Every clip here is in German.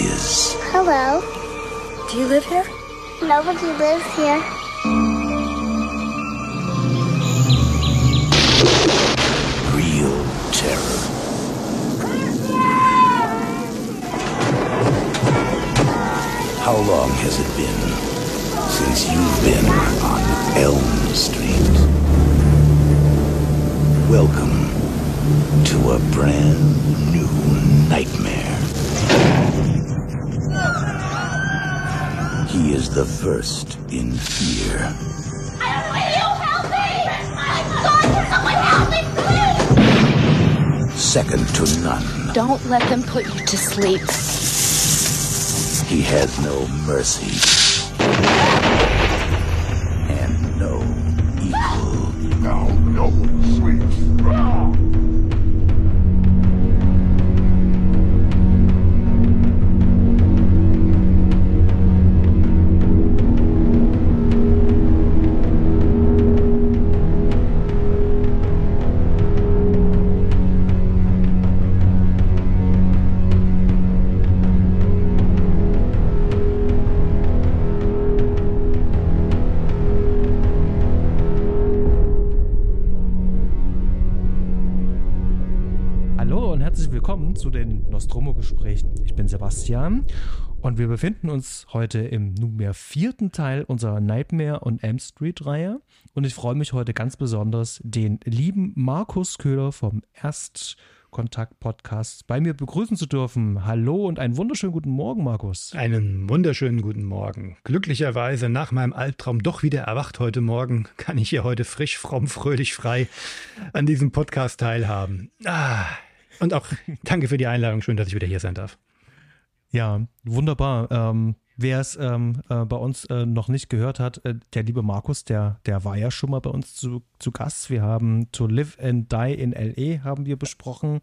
is. Hello. Do you live here? Nobody lives here. Real terror. How long has it been since you've been on Elm Street? Welcome to a brand new nightmare. He is the first in fear. I don't need you! Help me! God, someone help me, please! Second to none. Don't let them put you to sleep. He has no mercy. Nostromo-Gesprächen. Ich bin Sebastian und wir befinden uns heute im nunmehr vierten Teil unserer Nightmare und Elm Street-Reihe. Und ich freue mich heute ganz besonders, den lieben Markus Köhler vom Erstkontakt-Podcast bei mir begrüßen zu dürfen. Hallo und einen wunderschönen guten Morgen, Markus. Einen wunderschönen guten Morgen. Glücklicherweise nach meinem Albtraum doch wieder erwacht heute Morgen, kann ich hier heute frisch, fromm, fröhlich, frei an diesem Podcast teilhaben. Ah, und auch danke für die Einladung. Schön, dass ich wieder hier sein darf. Ja, wunderbar. Ähm, Wer es ähm, äh, bei uns äh, noch nicht gehört hat, äh, der liebe Markus, der, der war ja schon mal bei uns zu, zu Gast. Wir haben To Live and Die in LA haben wir besprochen.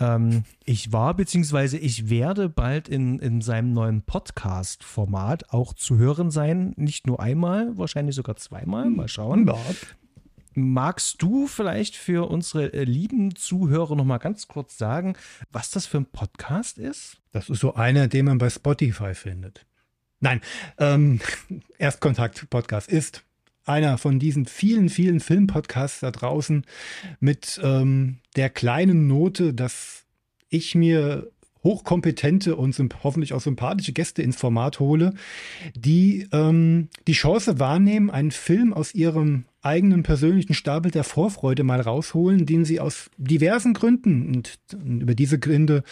Ähm, ich war beziehungsweise ich werde bald in, in seinem neuen Podcast-Format auch zu hören sein. Nicht nur einmal, wahrscheinlich sogar zweimal. Mal schauen. Ja. Magst du vielleicht für unsere äh, lieben Zuhörer noch mal ganz kurz sagen, was das für ein Podcast ist? Das ist so einer, den man bei Spotify findet. Nein, ähm, Erstkontakt-Podcast ist einer von diesen vielen, vielen Filmpodcasts da draußen mit ähm, der kleinen Note, dass ich mir hochkompetente und hoffentlich auch sympathische Gäste ins Format hole, die ähm, die Chance wahrnehmen, einen Film aus ihrem eigenen persönlichen Stapel der Vorfreude mal rausholen, den sie aus diversen Gründen, und über diese Gründe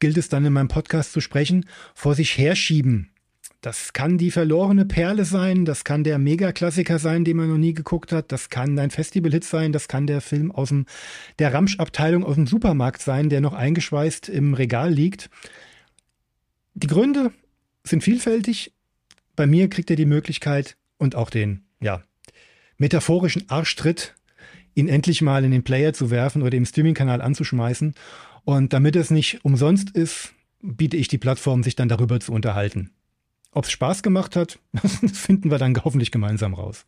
gilt es dann in meinem Podcast zu sprechen, vor sich herschieben. Das kann die verlorene Perle sein, das kann der Megaklassiker sein, den man noch nie geguckt hat, das kann ein Festivalhit sein, das kann der Film aus dem, der Ramsch-Abteilung aus dem Supermarkt sein, der noch eingeschweißt im Regal liegt. Die Gründe sind vielfältig. Bei mir kriegt er die Möglichkeit und auch den, ja, metaphorischen Arschtritt, ihn endlich mal in den Player zu werfen oder im Streaming-Kanal anzuschmeißen. Und damit es nicht umsonst ist, biete ich die Plattform, sich dann darüber zu unterhalten. Ob es Spaß gemacht hat, finden wir dann hoffentlich gemeinsam raus.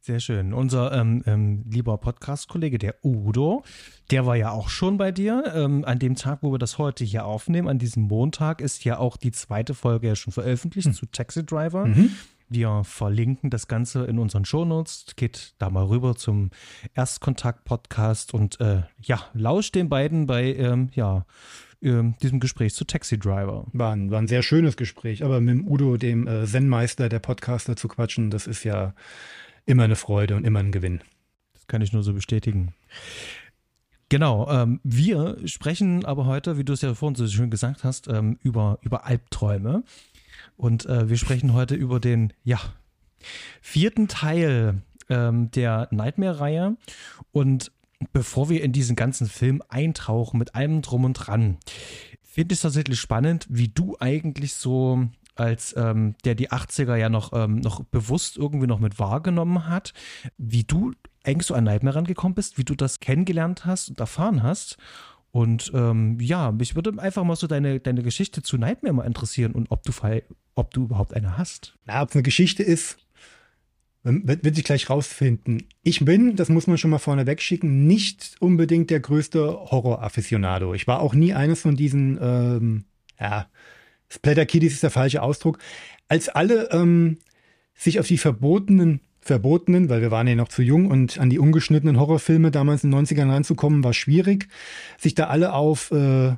Sehr schön. Unser ähm, ähm, lieber Podcast-Kollege, der Udo, der war ja auch schon bei dir. Ähm, an dem Tag, wo wir das heute hier aufnehmen, an diesem Montag, ist ja auch die zweite Folge ja schon veröffentlicht zu Taxi Driver. Wir verlinken das Ganze in unseren Shownotes. Geht da mal rüber zum Erstkontakt-Podcast und äh, ja, lauscht den beiden bei ähm, ja, ähm, diesem Gespräch zu Taxi Driver. War ein, war ein sehr schönes Gespräch, aber mit dem Udo, dem äh, Zen-Meister der Podcaster, zu quatschen, das ist ja immer eine Freude und immer ein Gewinn. Das kann ich nur so bestätigen. Genau, ähm, wir sprechen aber heute, wie du es ja vorhin so schön gesagt hast, ähm, über, über Albträume. Und äh, wir sprechen heute über den, ja, vierten Teil ähm, der Nightmare-Reihe. Und bevor wir in diesen ganzen Film eintauchen mit allem drum und dran, finde ich es tatsächlich spannend, wie du eigentlich so als ähm, der die 80er ja noch, ähm, noch bewusst irgendwie noch mit wahrgenommen hat, wie du eigentlich so an Nightmare rangekommen bist, wie du das kennengelernt hast und erfahren hast. Und ähm, ja, mich würde einfach mal so deine, deine Geschichte zu Nightmare mal interessieren und ob du, ob du überhaupt eine hast. Na, ob es eine Geschichte ist, wird, wird sich gleich rausfinden. Ich bin, das muss man schon mal vorneweg schicken, nicht unbedingt der größte Horror-Afficionado. Ich war auch nie eines von diesen, ähm, ja, Splatter Kiddies ist der falsche Ausdruck. Als alle ähm, sich auf die verbotenen, verbotenen, weil wir waren ja noch zu jung und an die ungeschnittenen Horrorfilme damals in den 90ern ranzukommen, war schwierig, sich da alle auf äh,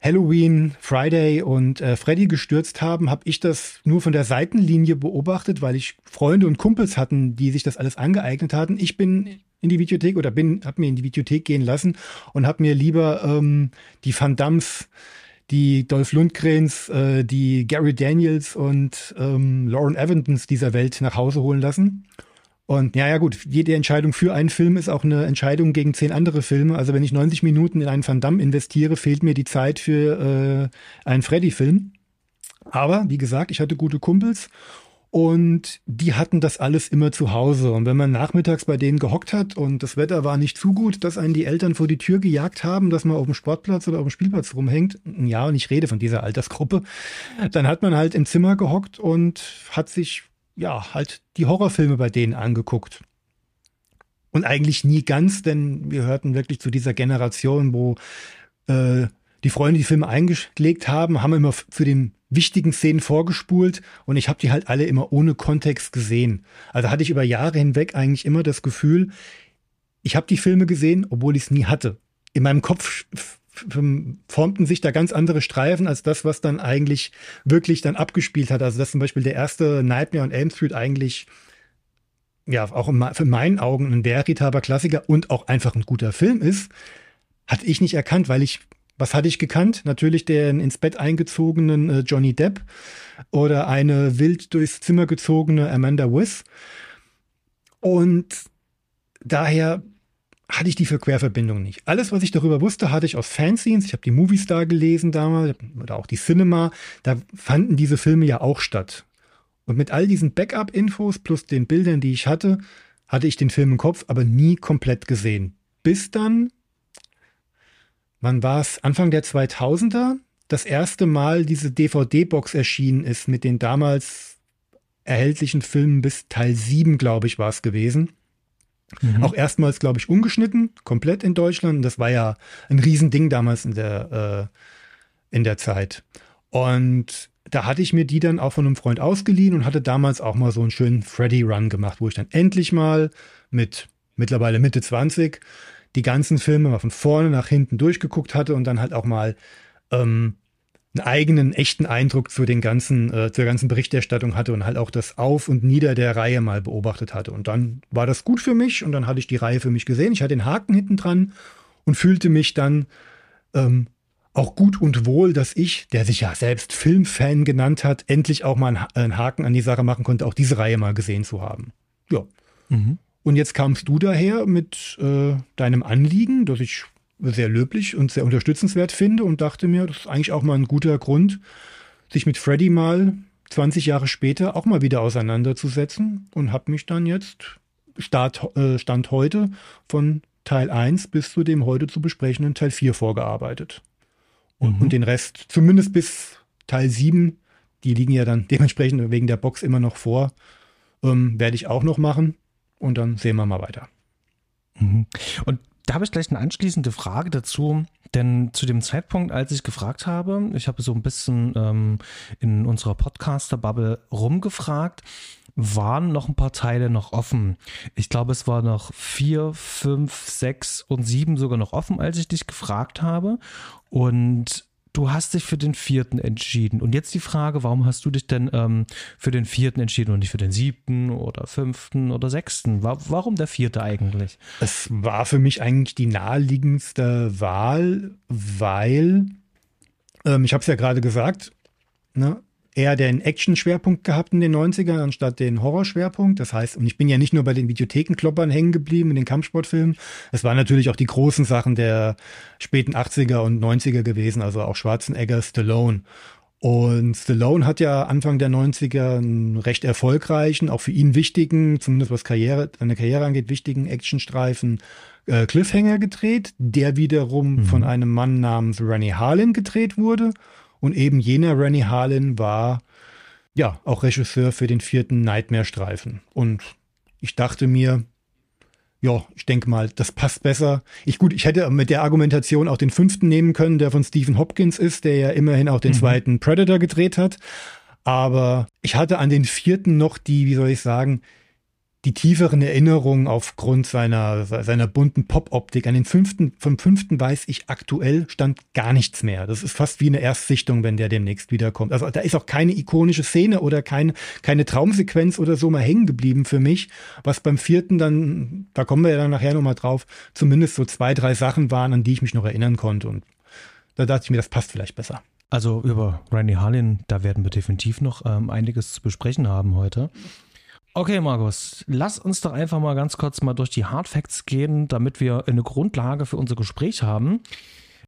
Halloween, Friday und äh, Freddy gestürzt haben, habe ich das nur von der Seitenlinie beobachtet, weil ich Freunde und Kumpels hatten, die sich das alles angeeignet hatten. Ich bin in die Videothek oder bin, habe mir in die Videothek gehen lassen und habe mir lieber ähm, die Van Dams, die Dolph Lundgrens, äh, die Gary Daniels und ähm, Lauren Evans dieser Welt nach Hause holen lassen. Und ja, ja gut, jede Entscheidung für einen Film ist auch eine Entscheidung gegen zehn andere Filme. Also wenn ich 90 Minuten in einen Van Damme investiere, fehlt mir die Zeit für äh, einen Freddy-Film. Aber wie gesagt, ich hatte gute Kumpels und die hatten das alles immer zu Hause. Und wenn man nachmittags bei denen gehockt hat und das Wetter war nicht zu gut, dass einen die Eltern vor die Tür gejagt haben, dass man auf dem Sportplatz oder auf dem Spielplatz rumhängt, ja, und ich rede von dieser Altersgruppe, dann hat man halt im Zimmer gehockt und hat sich ja, halt die Horrorfilme bei denen angeguckt. Und eigentlich nie ganz, denn wir hörten wirklich zu dieser Generation, wo äh, die Freunde die Filme eingelegt haben, haben immer zu den wichtigen Szenen vorgespult und ich habe die halt alle immer ohne Kontext gesehen. Also hatte ich über Jahre hinweg eigentlich immer das Gefühl, ich habe die Filme gesehen, obwohl ich es nie hatte. In meinem Kopf formten sich da ganz andere Streifen als das, was dann eigentlich wirklich dann abgespielt hat. Also dass zum Beispiel der erste Nightmare on Elm Street eigentlich ja auch in meinen Augen ein veritaber Klassiker und auch einfach ein guter Film ist, hatte ich nicht erkannt, weil ich was hatte ich gekannt? Natürlich den ins Bett eingezogenen äh, Johnny Depp oder eine wild durchs Zimmer gezogene Amanda Wiss. Und daher hatte ich die für Querverbindung nicht. Alles, was ich darüber wusste, hatte ich aus Fanzines. Ich habe die Moviestar gelesen damals oder auch die Cinema. Da fanden diese Filme ja auch statt. Und mit all diesen Backup-Infos plus den Bildern, die ich hatte, hatte ich den Film im Kopf, aber nie komplett gesehen. Bis dann, wann war es? Anfang der 2000er, das erste Mal diese DVD-Box erschienen ist mit den damals erhältlichen Filmen bis Teil 7, glaube ich, war es gewesen. Mhm. Auch erstmals, glaube ich, ungeschnitten, komplett in Deutschland. Das war ja ein Riesending damals in der, äh, in der Zeit. Und da hatte ich mir die dann auch von einem Freund ausgeliehen und hatte damals auch mal so einen schönen Freddy-Run gemacht, wo ich dann endlich mal mit mittlerweile Mitte 20 die ganzen Filme mal von vorne nach hinten durchgeguckt hatte und dann halt auch mal ähm, einen eigenen, echten Eindruck zu den ganzen, äh, zur ganzen Berichterstattung hatte und halt auch das Auf und Nieder der Reihe mal beobachtet hatte. Und dann war das gut für mich und dann hatte ich die Reihe für mich gesehen. Ich hatte den Haken hinten dran und fühlte mich dann ähm, auch gut und wohl, dass ich, der sich ja selbst Filmfan genannt hat, endlich auch mal einen Haken an die Sache machen konnte, auch diese Reihe mal gesehen zu haben. Ja. Mhm. Und jetzt kamst du daher mit äh, deinem Anliegen, dass ich sehr löblich und sehr unterstützenswert finde und dachte mir, das ist eigentlich auch mal ein guter Grund, sich mit Freddy mal 20 Jahre später auch mal wieder auseinanderzusetzen und habe mich dann jetzt Start, äh, Stand heute von Teil 1 bis zu dem heute zu besprechenden Teil 4 vorgearbeitet. Und, mhm. und den Rest, zumindest bis Teil 7, die liegen ja dann dementsprechend wegen der Box immer noch vor, ähm, werde ich auch noch machen. Und dann sehen wir mal weiter. Mhm. Und da habe ich gleich eine anschließende Frage dazu, denn zu dem Zeitpunkt, als ich gefragt habe, ich habe so ein bisschen ähm, in unserer Podcaster-Bubble rumgefragt, waren noch ein paar Teile noch offen. Ich glaube, es war noch vier, fünf, sechs und sieben sogar noch offen, als ich dich gefragt habe. Und du hast dich für den vierten entschieden. Und jetzt die Frage, warum hast du dich denn ähm, für den vierten entschieden und nicht für den siebten oder fünften oder sechsten? Warum der vierte eigentlich? Es war für mich eigentlich die naheliegendste Wahl, weil, ähm, ich habe es ja gerade gesagt, ne, eher den Action-Schwerpunkt gehabt in den 90ern anstatt den Horror-Schwerpunkt. Das heißt, und ich bin ja nicht nur bei den Videothekenkloppern hängen geblieben in den Kampfsportfilmen. Es waren natürlich auch die großen Sachen der späten 80er und 90er gewesen, also auch Schwarzenegger, Stallone. Und Stallone hat ja Anfang der 90er einen recht erfolgreichen, auch für ihn wichtigen, zumindest was Karriere, seine Karriere angeht, wichtigen Actionstreifen äh, Cliffhanger gedreht, der wiederum mhm. von einem Mann namens Rennie Harlin gedreht wurde. Und eben jener Rennie Harlin war ja auch Regisseur für den vierten Nightmare-Streifen. Und ich dachte mir, ja, ich denke mal, das passt besser. Ich gut, ich hätte mit der Argumentation auch den fünften nehmen können, der von Stephen Hopkins ist, der ja immerhin auch den mhm. zweiten Predator gedreht hat. Aber ich hatte an den vierten noch die, wie soll ich sagen, die tieferen Erinnerungen aufgrund seiner, seiner bunten Pop-Optik. An den fünften, vom fünften weiß ich aktuell stand gar nichts mehr. Das ist fast wie eine Erstsichtung, wenn der demnächst wiederkommt. Also da ist auch keine ikonische Szene oder kein, keine Traumsequenz oder so mal hängen geblieben für mich. Was beim vierten dann, da kommen wir ja dann nachher nochmal drauf, zumindest so zwei, drei Sachen waren, an die ich mich noch erinnern konnte. Und da dachte ich mir, das passt vielleicht besser. Also über Randy Harlin, da werden wir definitiv noch ähm, einiges zu besprechen haben heute. Okay, Markus, lass uns doch einfach mal ganz kurz mal durch die Hard Facts gehen, damit wir eine Grundlage für unser Gespräch haben.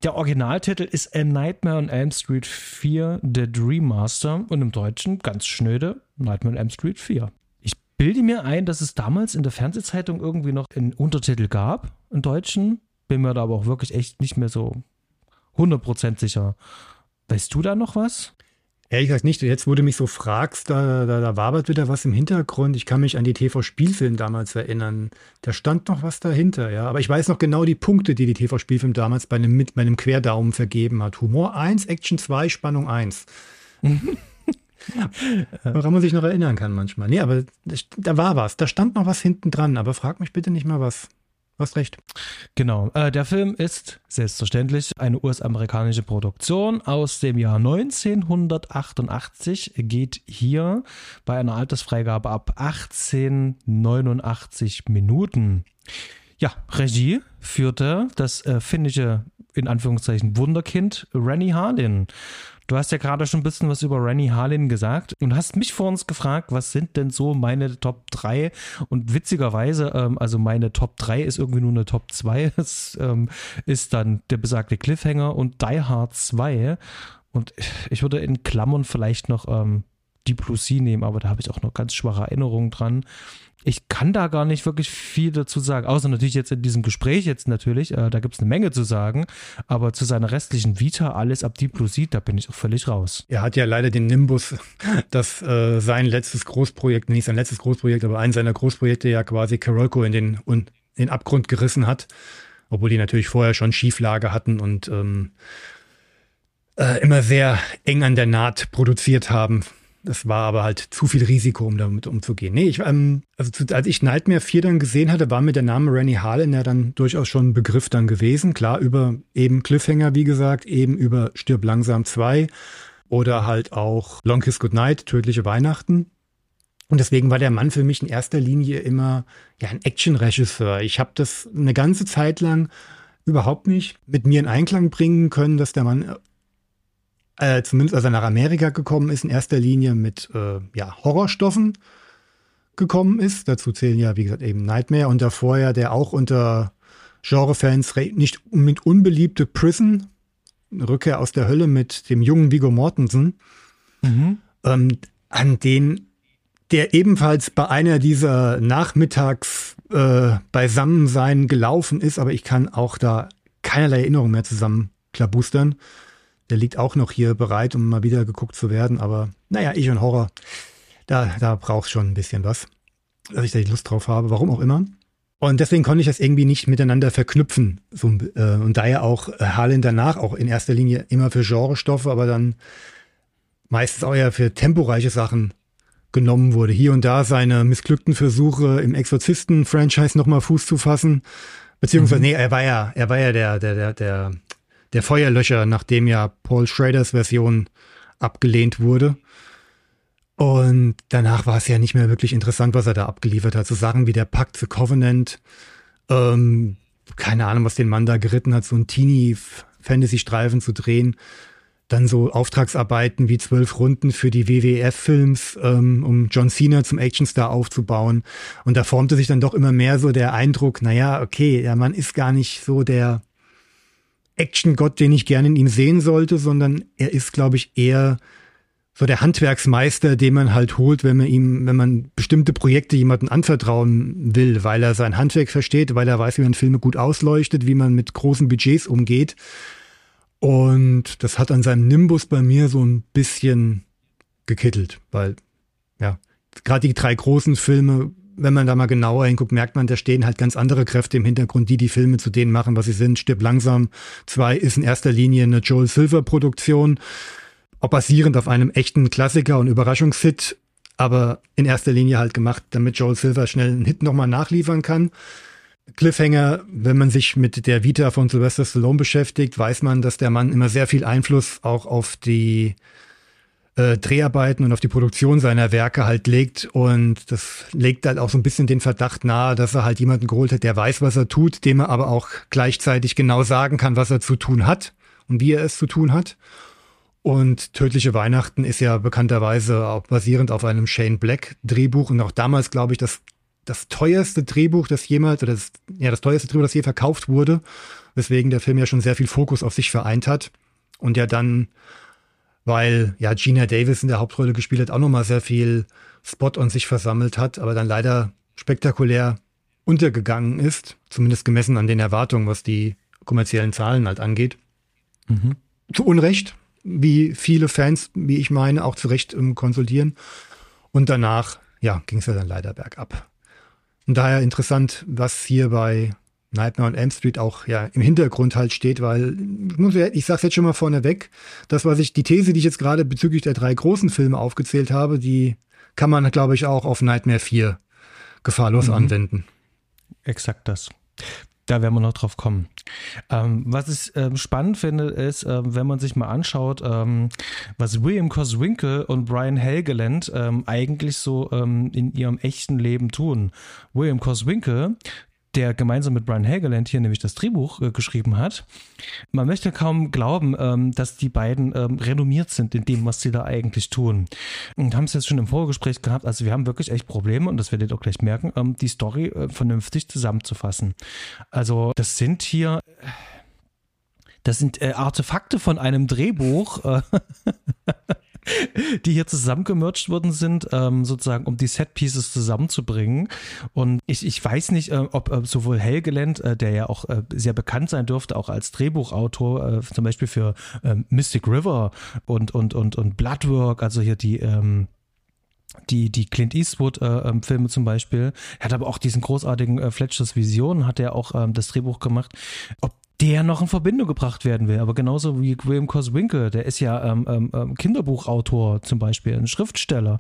Der Originaltitel ist A Nightmare on Elm Street 4, The Dream Master und im Deutschen ganz schnöde Nightmare on Elm Street 4. Ich bilde mir ein, dass es damals in der Fernsehzeitung irgendwie noch einen Untertitel gab, im Deutschen. Bin mir da aber auch wirklich echt nicht mehr so 100% sicher. Weißt du da noch was? Ehrlich gesagt nicht. Jetzt, wo du mich so fragst, da, da, da wabert wieder was im Hintergrund. Ich kann mich an die TV-Spielfilm damals erinnern. Da stand noch was dahinter, ja. Aber ich weiß noch genau die Punkte, die die TV-Spielfilm damals bei einem, mit meinem Querdaumen vergeben hat. Humor 1, Action 2, Spannung 1. Woran man sich noch erinnern kann manchmal. Nee, aber da war was. Da stand noch was hinten dran. Aber frag mich bitte nicht mal was. Hast recht. Genau. Äh, der Film ist selbstverständlich eine US-amerikanische Produktion aus dem Jahr 1988, geht hier bei einer Altersfreigabe ab 1889 Minuten. Ja, Regie führte das äh, finnische, in Anführungszeichen, Wunderkind Rennie Harlin. Du hast ja gerade schon ein bisschen was über Rennie Harlin gesagt und hast mich vor uns gefragt, was sind denn so meine Top 3? Und witzigerweise, ähm, also meine Top 3 ist irgendwie nur eine Top 2. Das ähm, ist dann der besagte Cliffhanger und Die Hard 2. Und ich würde in Klammern vielleicht noch ähm, Deep Blue Sea nehmen, aber da habe ich auch noch ganz schwache Erinnerungen dran ich kann da gar nicht wirklich viel dazu sagen, außer natürlich jetzt in diesem Gespräch jetzt natürlich, äh, da gibt es eine Menge zu sagen, aber zu seiner restlichen Vita, alles ab Deep Blue Sea, da bin ich auch völlig raus. Er hat ja leider den Nimbus, dass äh, sein letztes Großprojekt, nicht sein letztes Großprojekt, aber ein seiner Großprojekte ja quasi Karolko in den, in den Abgrund gerissen hat, obwohl die natürlich vorher schon Schieflage hatten und ähm, äh, immer sehr eng an der Naht produziert haben das war aber halt zu viel Risiko, um damit umzugehen. Nee, ich, ähm, also zu, als ich Nightmare 4 dann gesehen hatte, war mir der Name Rennie Harlan ja dann durchaus schon ein Begriff dann gewesen. Klar, über eben Cliffhanger, wie gesagt, eben über Stirb langsam 2 oder halt auch Long Kiss Goodnight, Tödliche Weihnachten. Und deswegen war der Mann für mich in erster Linie immer ja ein Action-Regisseur. Ich habe das eine ganze Zeit lang überhaupt nicht mit mir in Einklang bringen können, dass der Mann äh, zumindest als er nach Amerika gekommen ist, in erster Linie mit äh, ja, Horrorstoffen gekommen ist. Dazu zählen ja, wie gesagt, eben Nightmare und davor ja der auch unter Genrefans nicht unbedingt unbeliebte Prison, Rückkehr aus der Hölle mit dem jungen Vigo Mortensen, mhm. ähm, an den der ebenfalls bei einer dieser Nachmittags äh, Beisammensein gelaufen ist, aber ich kann auch da keinerlei Erinnerung mehr zusammenklabustern. Der liegt auch noch hier bereit, um mal wieder geguckt zu werden. Aber naja, ich und Horror, da, da braucht schon ein bisschen was, dass ich da die Lust drauf habe, warum auch immer. Und deswegen konnte ich das irgendwie nicht miteinander verknüpfen. So, äh, und daher auch äh, Harlan danach auch in erster Linie immer für Genrestoffe, aber dann meistens auch ja für temporeiche Sachen genommen wurde. Hier und da seine missglückten Versuche im Exorzisten-Franchise nochmal Fuß zu fassen. Beziehungsweise, mhm. nee, er war ja, er war ja der, der, der, der der Feuerlöscher, nachdem ja Paul Schraders Version abgelehnt wurde. Und danach war es ja nicht mehr wirklich interessant, was er da abgeliefert hat. So Sachen wie der Pakt The Covenant, ähm, keine Ahnung, was den Mann da geritten hat, so ein Teenie-Fantasy-Streifen zu drehen. Dann so Auftragsarbeiten wie zwölf Runden für die WWF-Films, ähm, um John Cena zum Actionstar aufzubauen. Und da formte sich dann doch immer mehr so der Eindruck, naja, okay, der Mann ist gar nicht so der Action-Gott, den ich gerne in ihm sehen sollte, sondern er ist, glaube ich, eher so der Handwerksmeister, den man halt holt, wenn man ihm, wenn man bestimmte Projekte jemanden anvertrauen will, weil er sein Handwerk versteht, weil er weiß, wie man Filme gut ausleuchtet, wie man mit großen Budgets umgeht. Und das hat an seinem Nimbus bei mir so ein bisschen gekittelt, weil, ja, gerade die drei großen Filme wenn man da mal genauer hinguckt, merkt man, da stehen halt ganz andere Kräfte im Hintergrund, die die Filme zu denen machen, was sie sind. Stirb langsam. Zwei ist in erster Linie eine Joel Silver Produktion, auch basierend auf einem echten Klassiker und Überraschungshit, aber in erster Linie halt gemacht, damit Joel Silver schnell einen Hit nochmal nachliefern kann. Cliffhanger, wenn man sich mit der Vita von Sylvester Stallone beschäftigt, weiß man, dass der Mann immer sehr viel Einfluss auch auf die äh, Dreharbeiten und auf die Produktion seiner Werke halt legt. Und das legt halt auch so ein bisschen den Verdacht nahe, dass er halt jemanden geholt hat, der weiß, was er tut, dem er aber auch gleichzeitig genau sagen kann, was er zu tun hat und wie er es zu tun hat. Und Tödliche Weihnachten ist ja bekannterweise auch basierend auf einem Shane Black Drehbuch und auch damals, glaube ich, das das teuerste Drehbuch, das jemals, oder das, ja, das teuerste Drehbuch, das je verkauft wurde, weswegen der Film ja schon sehr viel Fokus auf sich vereint hat. Und ja dann, weil ja Gina Davis in der Hauptrolle gespielt hat, auch nochmal sehr viel Spot on sich versammelt hat, aber dann leider spektakulär untergegangen ist, zumindest gemessen an den Erwartungen, was die kommerziellen Zahlen halt angeht. Mhm. Zu Unrecht, wie viele Fans, wie ich meine, auch zu Recht ähm, konsultieren. Und danach, ja, ging es ja dann leider bergab. Und daher interessant, was hier bei Nightmare on Elm Street auch ja im Hintergrund halt steht, weil ich sage jetzt schon mal vorneweg, das was ich die These, die ich jetzt gerade bezüglich der drei großen Filme aufgezählt habe, die kann man glaube ich auch auf Nightmare 4 gefahrlos mhm. anwenden. Exakt das. Da werden wir noch drauf kommen. Ähm, was ich ähm, spannend finde, ist, ähm, wenn man sich mal anschaut, ähm, was William Coswinkle und Brian Helgeland ähm, eigentlich so ähm, in ihrem echten Leben tun. William Coswinkle der gemeinsam mit Brian Helgeland hier nämlich das Drehbuch äh, geschrieben hat. Man möchte kaum glauben, ähm, dass die beiden ähm, renommiert sind in dem, was sie da eigentlich tun. Und haben es jetzt schon im Vorgespräch gehabt, also wir haben wirklich echt Probleme und das werdet ihr auch gleich merken, ähm, die Story äh, vernünftig zusammenzufassen. Also das sind hier das sind äh, Artefakte von einem Drehbuch. Die hier zusammengemercht worden sind, ähm, sozusagen, um die Set-Pieces zusammenzubringen. Und ich, ich weiß nicht, äh, ob äh, sowohl Helgeland, äh, der ja auch äh, sehr bekannt sein dürfte, auch als Drehbuchautor, äh, zum Beispiel für ähm, Mystic River und, und, und, und Bloodwork, also hier die, ähm, die, die Clint Eastwood-Filme äh, zum Beispiel. Er hat aber auch diesen großartigen äh, Fletchers Vision, hat er auch ähm, das Drehbuch gemacht. Ob der noch in Verbindung gebracht werden will. Aber genauso wie William Coswinkel, der ist ja ähm, ähm, ähm, Kinderbuchautor zum Beispiel, ein Schriftsteller.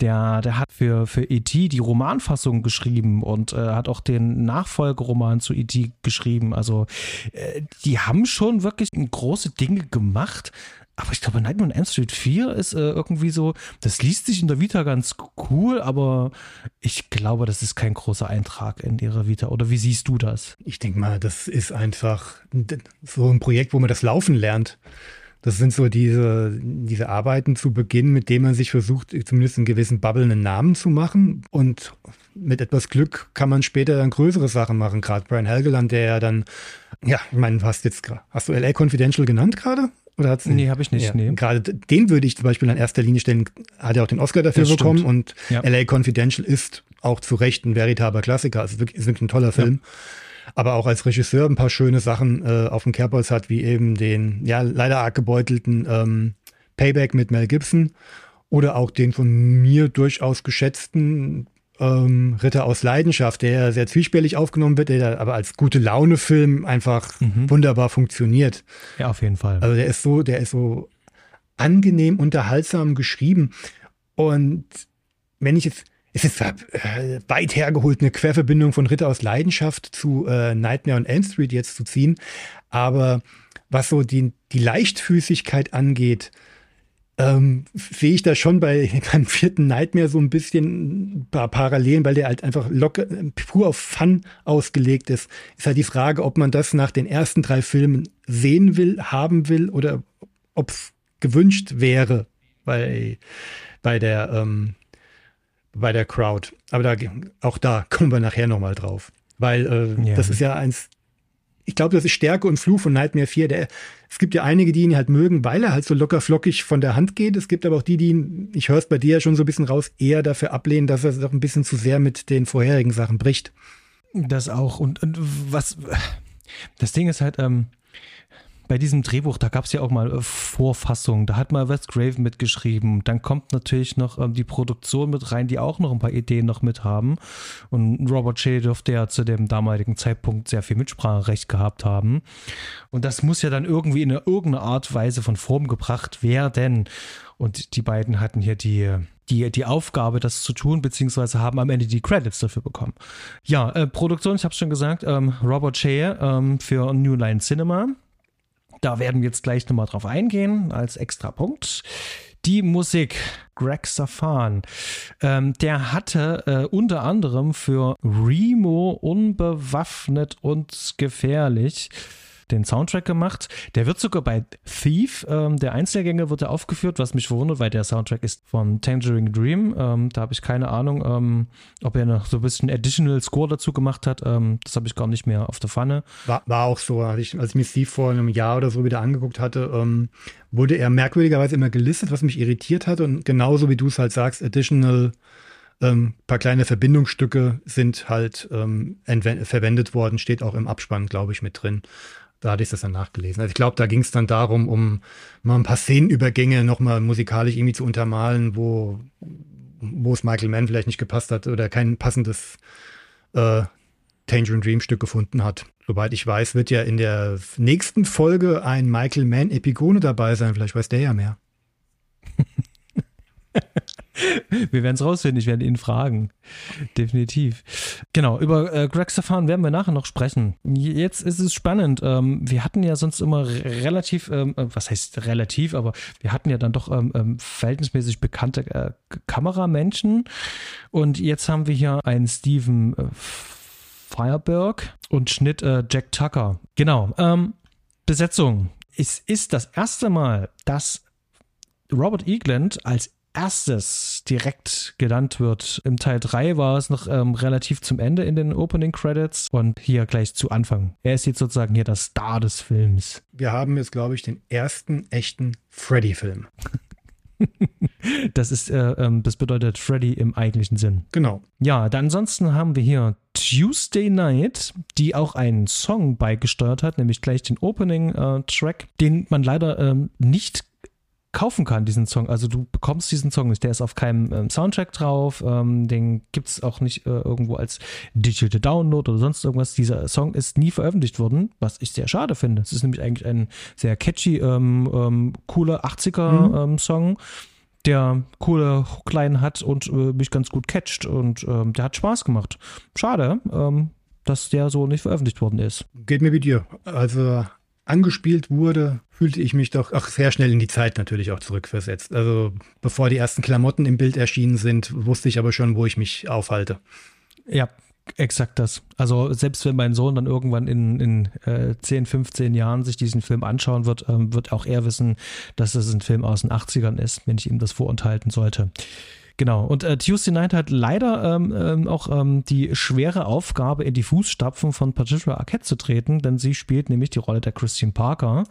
Der, der hat für, für E.T. die Romanfassung geschrieben und äh, hat auch den Nachfolgeroman zu E.T. geschrieben. Also äh, die haben schon wirklich große Dinge gemacht. Aber ich glaube, Nightmare on Elm Street 4 ist äh, irgendwie so, das liest sich in der Vita ganz cool, aber ich glaube, das ist kein großer Eintrag in ihrer Vita. Oder wie siehst du das? Ich denke mal, das ist einfach so ein Projekt, wo man das Laufen lernt. Das sind so diese, diese Arbeiten zu Beginn, mit denen man sich versucht, zumindest einen gewissen Bubble einen Namen zu machen. Und mit etwas Glück kann man später dann größere Sachen machen. Gerade Brian Helgeland, der ja dann, ja, ich meine, du hast jetzt, hast du LA Confidential genannt gerade? Oder hat's nee, habe ich nicht. Ja. Nee. Gerade den würde ich zum Beispiel an erster Linie stellen. Hat er auch den Oscar dafür das bekommen stimmt. und ja. LA Confidential ist auch zu Recht ein veritabler Klassiker. Also wirklich, ist wirklich ein toller Film. Ja. Aber auch als Regisseur ein paar schöne Sachen äh, auf dem Kerbholz hat, wie eben den, ja, leider arg gebeutelten ähm, Payback mit Mel Gibson oder auch den von mir durchaus geschätzten ähm, Ritter aus Leidenschaft, der sehr zwiespältig aufgenommen wird, der aber als gute Laune-Film einfach mhm. wunderbar funktioniert. Ja, auf jeden Fall. Also der ist so, der ist so angenehm unterhaltsam geschrieben. Und wenn ich jetzt, es ist äh, weit hergeholt, eine Querverbindung von Ritter aus Leidenschaft zu äh, Nightmare on Elm Street jetzt zu ziehen. Aber was so die, die Leichtfüßigkeit angeht, ähm, sehe ich da schon bei beim vierten Nightmare so ein bisschen Parallelen, weil der halt einfach locker, pur auf Fun ausgelegt ist. Ist halt die Frage, ob man das nach den ersten drei Filmen sehen will, haben will oder ob es gewünscht wäre bei, bei der, ähm, bei der Crowd. Aber da, auch da kommen wir nachher nochmal drauf. Weil äh, ja. das ist ja eins ich glaube, das ist Stärke und Fluch von Nightmare 4. Der, es gibt ja einige, die ihn halt mögen, weil er halt so locker flockig von der Hand geht. Es gibt aber auch die, die ihn, ich höre es bei dir ja schon so ein bisschen raus, eher dafür ablehnen, dass er doch ein bisschen zu sehr mit den vorherigen Sachen bricht. Das auch. Und, und was, das Ding ist halt, ähm, bei diesem Drehbuch, da gab es ja auch mal äh, Vorfassungen, da hat mal Wes Craven mitgeschrieben. Dann kommt natürlich noch ähm, die Produktion mit rein, die auch noch ein paar Ideen noch mit haben. Und Robert Shea dürfte ja zu dem damaligen Zeitpunkt sehr viel Mitspracherecht gehabt haben. Und das muss ja dann irgendwie in irgendeiner Art Weise von Form gebracht werden. Und die beiden hatten hier die, die, die Aufgabe, das zu tun, beziehungsweise haben am Ende die Credits dafür bekommen. Ja, äh, Produktion, ich habe schon gesagt, ähm, Robert Shea ähm, für New Line Cinema. Da werden wir jetzt gleich nochmal drauf eingehen als extra Punkt. Die Musik, Greg Safan, ähm, der hatte äh, unter anderem für Remo unbewaffnet und gefährlich den Soundtrack gemacht. Der wird sogar bei Thief, ähm, der Einzelgänge, wird er aufgeführt, was mich verwundert, weil der Soundtrack ist von Tangerine Dream. Ähm, da habe ich keine Ahnung, ähm, ob er noch so ein bisschen Additional Score dazu gemacht hat. Ähm, das habe ich gar nicht mehr auf der Pfanne. War, war auch so, als ich, als ich mir Thief vor einem Jahr oder so wieder angeguckt hatte, ähm, wurde er merkwürdigerweise immer gelistet, was mich irritiert hat. Und genauso wie du es halt sagst, Additional ähm, paar kleine Verbindungsstücke sind halt ähm, verwendet worden, steht auch im Abspann, glaube ich, mit drin. Da hatte ich das dann nachgelesen. Also ich glaube, da ging es dann darum, um mal ein paar Szenenübergänge nochmal musikalisch irgendwie zu untermalen, wo, wo es Michael Mann vielleicht nicht gepasst hat oder kein passendes äh, Tangerine Dream Stück gefunden hat. Soweit ich weiß, wird ja in der nächsten Folge ein Michael Mann Epigone dabei sein. Vielleicht weiß der ja mehr. wir werden es rausfinden, ich werde ihn fragen. Definitiv. Genau, über äh, Greg Stefan werden wir nachher noch sprechen. Jetzt ist es spannend. Ähm, wir hatten ja sonst immer relativ, ähm, äh, was heißt relativ, aber wir hatten ja dann doch ähm, ähm, verhältnismäßig bekannte äh, Kameramenschen. Und jetzt haben wir hier einen Steven äh, Fireberg und Schnitt äh, Jack Tucker. Genau. Ähm, Besetzung. Es ist das erste Mal, dass Robert Eagland als erstes direkt genannt wird. Im Teil 3 war es noch ähm, relativ zum Ende in den Opening Credits und hier gleich zu Anfang. Er ist jetzt sozusagen hier das Star des Films. Wir haben jetzt, glaube ich, den ersten echten Freddy-Film. das ist, äh, ähm, das bedeutet Freddy im eigentlichen Sinn. Genau. Ja, dann ansonsten haben wir hier Tuesday Night, die auch einen Song beigesteuert hat, nämlich gleich den Opening-Track, äh, den man leider ähm, nicht kaufen kann, diesen Song. Also du bekommst diesen Song nicht. Der ist auf keinem ähm, Soundtrack drauf. Ähm, den gibt es auch nicht äh, irgendwo als Digital Download oder sonst irgendwas. Dieser Song ist nie veröffentlicht worden, was ich sehr schade finde. Es ist nämlich eigentlich ein sehr catchy, ähm, ähm cooler 80er-Song. Mhm. der coole Hookline hat und äh, mich ganz gut catcht und ähm, der hat Spaß gemacht. Schade, ähm, dass der so nicht veröffentlicht worden ist. Geht mir wie dir. Also angespielt wurde, fühlte ich mich doch auch sehr schnell in die Zeit natürlich auch zurückversetzt. Also bevor die ersten Klamotten im Bild erschienen sind, wusste ich aber schon, wo ich mich aufhalte. Ja, exakt das. Also selbst wenn mein Sohn dann irgendwann in, in äh, 10, 15 Jahren sich diesen Film anschauen wird, ähm, wird auch er wissen, dass es ein Film aus den 80ern ist, wenn ich ihm das vorenthalten sollte. Genau. Und äh, Tuesday Night hat leider ähm, ähm, auch ähm, die schwere Aufgabe, in die Fußstapfen von Patricia Arquette zu treten, denn sie spielt nämlich die Rolle der Christine Parker.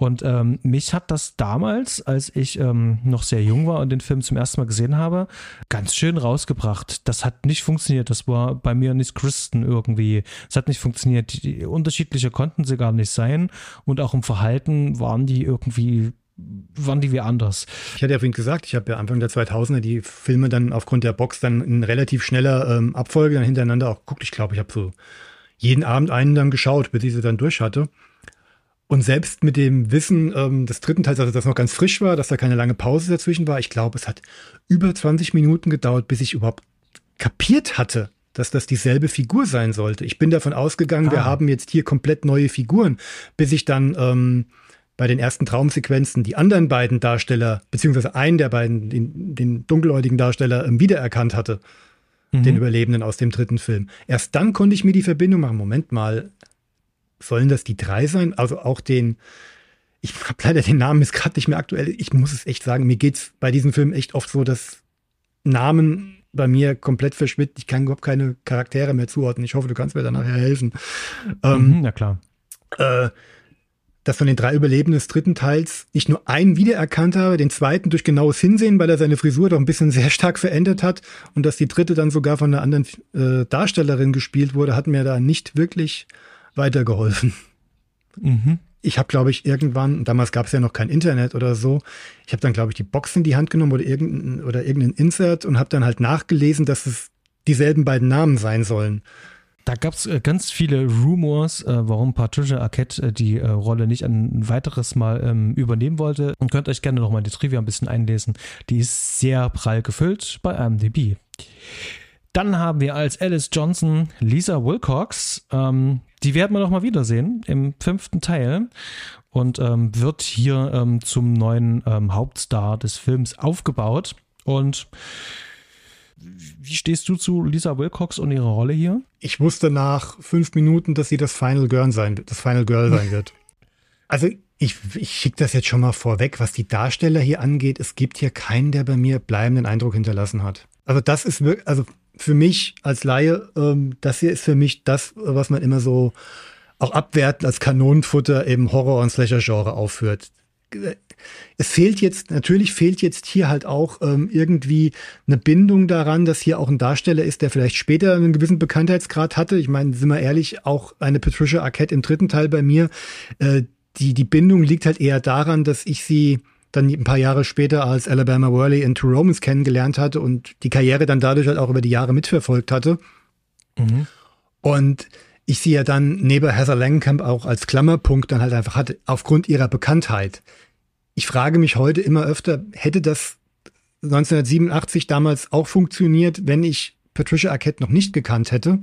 Und ähm, mich hat das damals, als ich ähm, noch sehr jung war und den Film zum ersten Mal gesehen habe, ganz schön rausgebracht. Das hat nicht funktioniert. Das war bei mir nicht Christen irgendwie. Es hat nicht funktioniert. Die, unterschiedliche konnten sie gar nicht sein. Und auch im Verhalten waren die irgendwie waren die wie anders. Ich hatte ja vorhin gesagt, ich habe ja Anfang der 2000er die Filme dann aufgrund der Box dann in relativ schneller ähm, Abfolge dann hintereinander auch geguckt. Ich glaube, ich habe so jeden Abend einen dann geschaut, bis ich sie dann durch hatte. Und selbst mit dem Wissen ähm, des dritten Teils, also das noch ganz frisch war, dass da keine lange Pause dazwischen war, ich glaube, es hat über 20 Minuten gedauert, bis ich überhaupt kapiert hatte, dass das dieselbe Figur sein sollte. Ich bin davon ausgegangen, ah. wir haben jetzt hier komplett neue Figuren, bis ich dann ähm, bei den ersten Traumsequenzen die anderen beiden Darsteller, beziehungsweise einen der beiden, den, den dunkelhäutigen Darsteller, ähm, wiedererkannt hatte. Mhm. Den Überlebenden aus dem dritten Film. Erst dann konnte ich mir die Verbindung machen. Moment mal, sollen das die drei sein? Also auch den, ich habe leider den Namen ist gerade nicht mehr aktuell. Ich muss es echt sagen, mir geht es bei diesen Filmen echt oft so, dass Namen bei mir komplett verschwinden. Ich kann überhaupt keine Charaktere mehr zuordnen. Ich hoffe, du kannst mir da nachher helfen. Ähm, mhm, na klar. Äh, dass von den drei Überlebenden des dritten Teils nicht nur einen wiedererkannt habe, den zweiten durch genaues Hinsehen, weil er seine Frisur doch ein bisschen sehr stark verändert hat und dass die dritte dann sogar von einer anderen äh, Darstellerin gespielt wurde, hat mir da nicht wirklich weitergeholfen. Mhm. ich habe, glaube ich, irgendwann, damals gab es ja noch kein Internet oder so, ich habe dann, glaube ich, die Box in die Hand genommen oder irgendein, oder irgendein Insert und habe dann halt nachgelesen, dass es dieselben beiden Namen sein sollen. Da gab es äh, ganz viele Rumors, äh, warum Patricia Arquette äh, die äh, Rolle nicht ein weiteres Mal ähm, übernehmen wollte. Und könnt euch gerne nochmal die Trivia ein bisschen einlesen. Die ist sehr prall gefüllt bei IMDb. Dann haben wir als Alice Johnson Lisa Wilcox. Ähm, die werden wir noch mal wiedersehen im fünften Teil und ähm, wird hier ähm, zum neuen ähm, Hauptstar des Films aufgebaut. Und wie stehst du zu Lisa Wilcox und ihrer Rolle hier? Ich wusste nach fünf Minuten, dass sie das Final Girl sein, das Final Girl sein wird. Also ich, ich schicke das jetzt schon mal vorweg, was die Darsteller hier angeht. Es gibt hier keinen, der bei mir bleibenden Eindruck hinterlassen hat. Also das ist wirklich, also für mich als Laie, ähm, das hier ist für mich das, was man immer so auch abwertend als Kanonenfutter im Horror- und Slasher-Genre aufführt. Es fehlt jetzt, natürlich fehlt jetzt hier halt auch ähm, irgendwie eine Bindung daran, dass hier auch ein Darsteller ist, der vielleicht später einen gewissen Bekanntheitsgrad hatte. Ich meine, sind wir ehrlich, auch eine Patricia Arquette im dritten Teil bei mir, äh, die, die Bindung liegt halt eher daran, dass ich sie dann ein paar Jahre später als Alabama Worley in Two Romans kennengelernt hatte und die Karriere dann dadurch halt auch über die Jahre mitverfolgt hatte. Mhm. Und ich sie ja dann neben Heather Langenkamp auch als Klammerpunkt dann halt einfach hatte, aufgrund ihrer Bekanntheit. Ich frage mich heute immer öfter, hätte das 1987 damals auch funktioniert, wenn ich Patricia Arquette noch nicht gekannt hätte?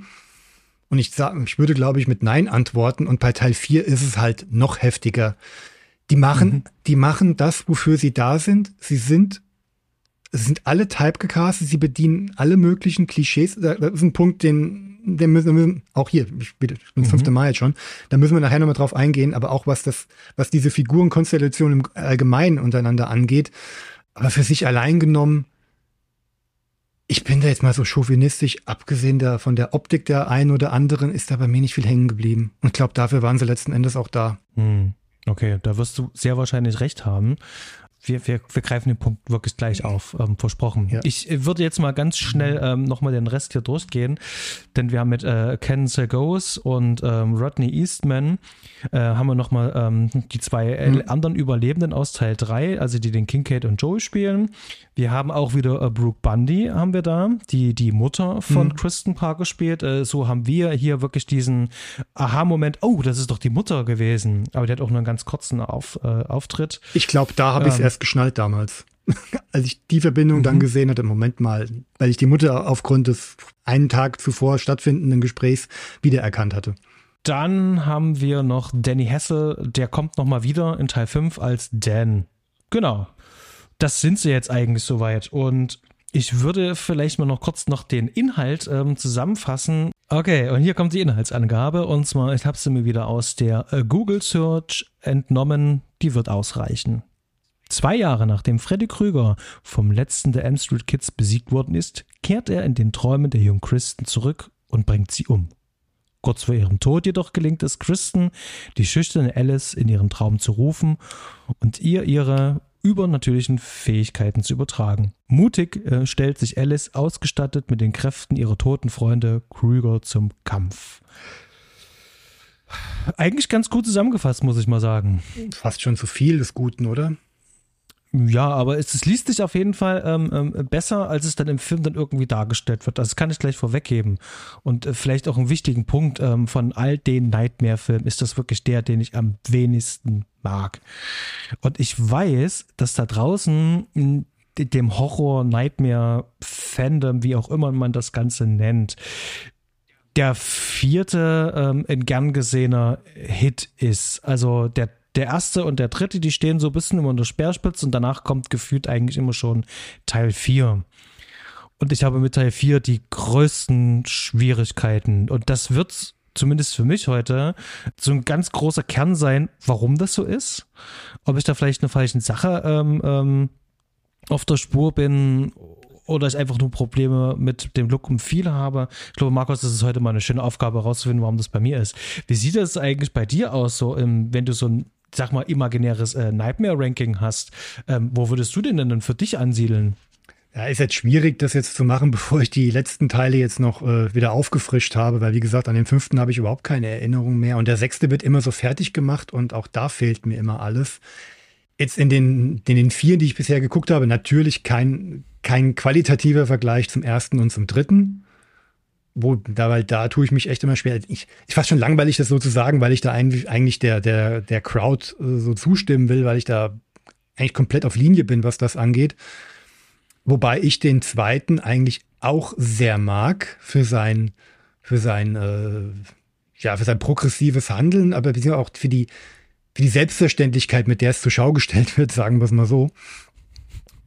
Und ich sage, ich würde, glaube ich, mit Nein antworten. Und bei Teil 4 ist es halt noch heftiger. Die machen, mhm. die machen das, wofür sie da sind. Sie sind, sie sind alle typecastet, sie bedienen alle möglichen Klischees. Das ist ein Punkt, den, den müssen, müssen auch hier, ich bin mhm. 5. Mai jetzt schon, da müssen wir nachher nochmal drauf eingehen, aber auch was das, was diese Figurenkonstellation im Allgemeinen untereinander angeht. Aber für sich allein genommen, ich bin da jetzt mal so chauvinistisch, abgesehen da von der Optik der einen oder anderen, ist da bei mir nicht viel hängen geblieben. Und ich glaube, dafür waren sie letzten Endes auch da. Mhm. Okay, da wirst du sehr wahrscheinlich recht haben. Wir, wir, wir greifen den Punkt wirklich gleich auf, ähm, versprochen. Ja. Ich würde jetzt mal ganz schnell ähm, nochmal den Rest hier durchgehen, denn wir haben mit äh, Ken Sagos und ähm, Rodney Eastman äh, haben wir nochmal ähm, die zwei mhm. anderen Überlebenden aus Teil 3, also die den Kincaid und Joey spielen. Wir haben auch wieder äh, Brooke Bundy haben wir da, die die Mutter von mhm. Kristen Parker spielt. Äh, so haben wir hier wirklich diesen Aha-Moment, oh, das ist doch die Mutter gewesen. Aber die hat auch nur einen ganz kurzen Auf, äh, Auftritt. Ich glaube, da habe ich es ähm, erst geschnallt damals. Als ich die Verbindung mhm. dann gesehen hatte, Moment mal, weil ich die Mutter aufgrund des einen Tag zuvor stattfindenden Gesprächs wiedererkannt hatte. Dann haben wir noch Danny Hessel, der kommt nochmal wieder in Teil 5 als Dan. Genau. Das sind sie jetzt eigentlich soweit. Und ich würde vielleicht mal noch kurz noch den Inhalt ähm, zusammenfassen. Okay, und hier kommt die Inhaltsangabe. Und zwar, ich habe sie mir wieder aus der äh, Google Search entnommen. Die wird ausreichen. Zwei Jahre nachdem Freddy Krüger vom letzten der M Street Kids besiegt worden ist, kehrt er in den Träumen der jungen Kristen zurück und bringt sie um. Kurz vor ihrem Tod jedoch gelingt es Kristen, die schüchterne Alice in ihren Traum zu rufen und ihr ihre übernatürlichen Fähigkeiten zu übertragen. Mutig äh, stellt sich Alice ausgestattet mit den Kräften ihrer toten Freunde Krüger zum Kampf. Eigentlich ganz gut zusammengefasst, muss ich mal sagen. Fast schon zu viel des Guten, oder? Ja, aber es, es, liest sich auf jeden Fall ähm, ähm, besser, als es dann im Film dann irgendwie dargestellt wird. Das kann ich gleich vorweggeben. Und äh, vielleicht auch einen wichtigen Punkt ähm, von all den Nightmare-Filmen ist das wirklich der, den ich am wenigsten mag. Und ich weiß, dass da draußen in dem Horror-Nightmare-Fandom, wie auch immer man das Ganze nennt, der vierte ähm, ein gern gesehener Hit ist. Also der der erste und der dritte, die stehen so ein bisschen immer unter Speerspitze und danach kommt gefühlt eigentlich immer schon Teil 4. Und ich habe mit Teil 4 die größten Schwierigkeiten. Und das wird zumindest für mich heute so ein ganz großer Kern sein, warum das so ist. Ob ich da vielleicht eine falsche Sache ähm, ähm, auf der Spur bin oder ich einfach nur Probleme mit dem Look und viel habe. Ich glaube, Markus, das ist heute mal eine schöne Aufgabe herauszufinden, warum das bei mir ist. Wie sieht das eigentlich bei dir aus, so im, wenn du so ein sag mal, imaginäres äh, Nightmare-Ranking hast, ähm, wo würdest du den denn für dich ansiedeln? Ja, ist jetzt schwierig, das jetzt zu machen, bevor ich die letzten Teile jetzt noch äh, wieder aufgefrischt habe, weil wie gesagt, an den fünften habe ich überhaupt keine Erinnerung mehr. Und der sechste wird immer so fertig gemacht und auch da fehlt mir immer alles. Jetzt in den, in den vier, die ich bisher geguckt habe, natürlich kein, kein qualitativer Vergleich zum ersten und zum dritten. Wo, da, weil da tue ich mich echt immer schwer. Ich, ich fast schon langweilig, das so zu sagen, weil ich da eigentlich, eigentlich der, der, der Crowd äh, so zustimmen will, weil ich da eigentlich komplett auf Linie bin, was das angeht. Wobei ich den zweiten eigentlich auch sehr mag für sein, für sein, äh, ja, für sein progressives Handeln, aber auch für die, für die Selbstverständlichkeit, mit der es zur Schau gestellt wird, sagen wir es mal so.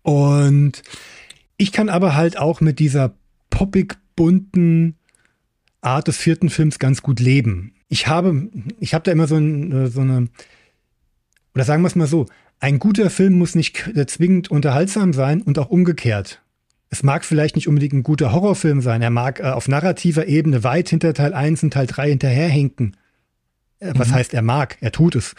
Und ich kann aber halt auch mit dieser poppig bunten Art des vierten Films ganz gut leben. Ich habe, ich habe da immer so, ein, so eine, oder sagen wir es mal so, ein guter Film muss nicht zwingend unterhaltsam sein und auch umgekehrt. Es mag vielleicht nicht unbedingt ein guter Horrorfilm sein. Er mag äh, auf narrativer Ebene weit hinter Teil 1 und Teil 3 hinterherhinken. Äh, was mhm. heißt, er mag? Er tut es.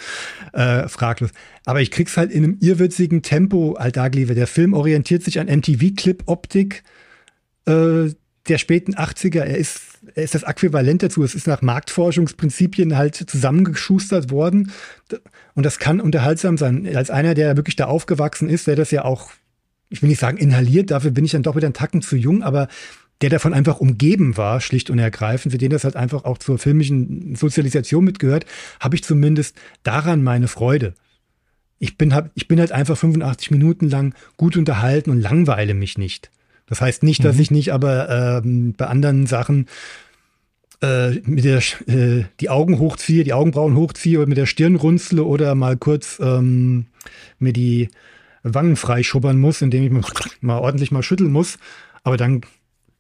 Äh, fraglos. Aber ich krieg's halt in einem irrwitzigen Tempo dargeliefert. Der Film orientiert sich an MTV-Clip-Optik äh, der späten 80er. Er ist, er ist das Äquivalent dazu. Es ist nach Marktforschungsprinzipien halt zusammengeschustert worden. Und das kann unterhaltsam sein. Als einer, der wirklich da aufgewachsen ist, der das ja auch, ich will nicht sagen inhaliert, dafür bin ich dann doch wieder einen Tacken zu jung, aber der davon einfach umgeben war, schlicht und ergreifend, für den das halt einfach auch zur filmischen Sozialisation mitgehört, habe ich zumindest daran meine Freude. Ich bin, hab, ich bin halt einfach 85 Minuten lang gut unterhalten und langweile mich nicht. Das heißt nicht, dass mhm. ich nicht aber ähm, bei anderen Sachen äh, mit der äh, die Augen hochziehe, die Augenbrauen hochziehe oder mit der Stirn runzle oder mal kurz ähm, mir die Wangen freischubbern muss, indem ich mal ordentlich mal schütteln muss. Aber dann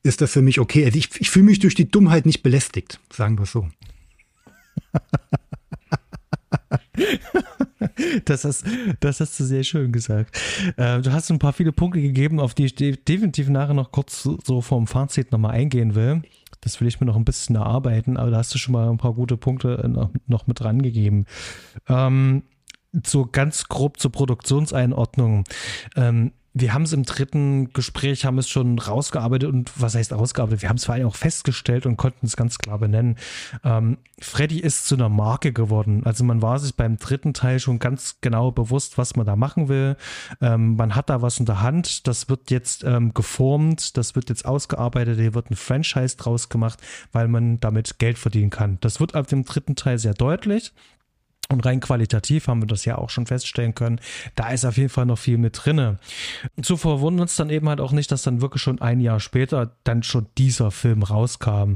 ist das für mich okay. Also ich, ich fühle mich durch die Dummheit nicht belästigt, sagen wir so. Das hast, das hast du sehr schön gesagt. Äh, du hast ein paar viele Punkte gegeben, auf die ich definitiv nachher noch kurz so vom Fazit nochmal eingehen will. Das will ich mir noch ein bisschen erarbeiten, aber da hast du schon mal ein paar gute Punkte noch, noch mit rangegeben. Ähm, so ganz grob zur Produktionseinordnung. Ähm, wir haben es im dritten Gespräch, haben es schon rausgearbeitet und was heißt rausgearbeitet? Wir haben es vor allem auch festgestellt und konnten es ganz klar benennen. Ähm, Freddy ist zu einer Marke geworden. Also man war sich beim dritten Teil schon ganz genau bewusst, was man da machen will. Ähm, man hat da was in der Hand. Das wird jetzt ähm, geformt, das wird jetzt ausgearbeitet. Hier wird ein Franchise draus gemacht, weil man damit Geld verdienen kann. Das wird ab dem dritten Teil sehr deutlich. Und rein qualitativ haben wir das ja auch schon feststellen können. Da ist auf jeden Fall noch viel mit drinne. So verwundert uns dann eben halt auch nicht, dass dann wirklich schon ein Jahr später dann schon dieser Film rauskam.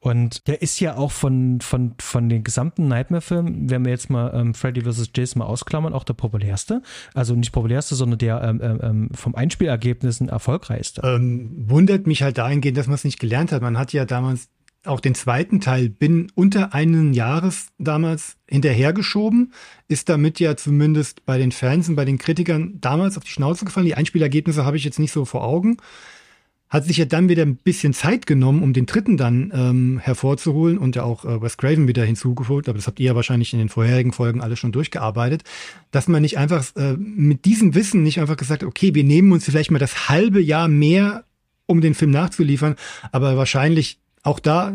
Und der ist ja auch von, von, von den gesamten Nightmare-Filmen, wenn wir jetzt mal ähm, Freddy vs. Jason mal ausklammern, auch der populärste. Also nicht populärste, sondern der ähm, ähm, ähm vom Einspielergebnissen erfolgreichste. Ähm, wundert mich halt dahingehend, dass man es nicht gelernt hat. Man hat ja damals auch den zweiten Teil binnen unter einen Jahres damals hinterhergeschoben, ist damit ja zumindest bei den Fans und bei den Kritikern damals auf die Schnauze gefallen. Die Einspielergebnisse habe ich jetzt nicht so vor Augen. Hat sich ja dann wieder ein bisschen Zeit genommen, um den dritten dann ähm, hervorzuholen und ja auch äh, Wes Craven wieder hinzugefügt, aber das habt ihr ja wahrscheinlich in den vorherigen Folgen alle schon durchgearbeitet, dass man nicht einfach äh, mit diesem Wissen nicht einfach gesagt, okay, wir nehmen uns vielleicht mal das halbe Jahr mehr, um den Film nachzuliefern, aber wahrscheinlich auch da,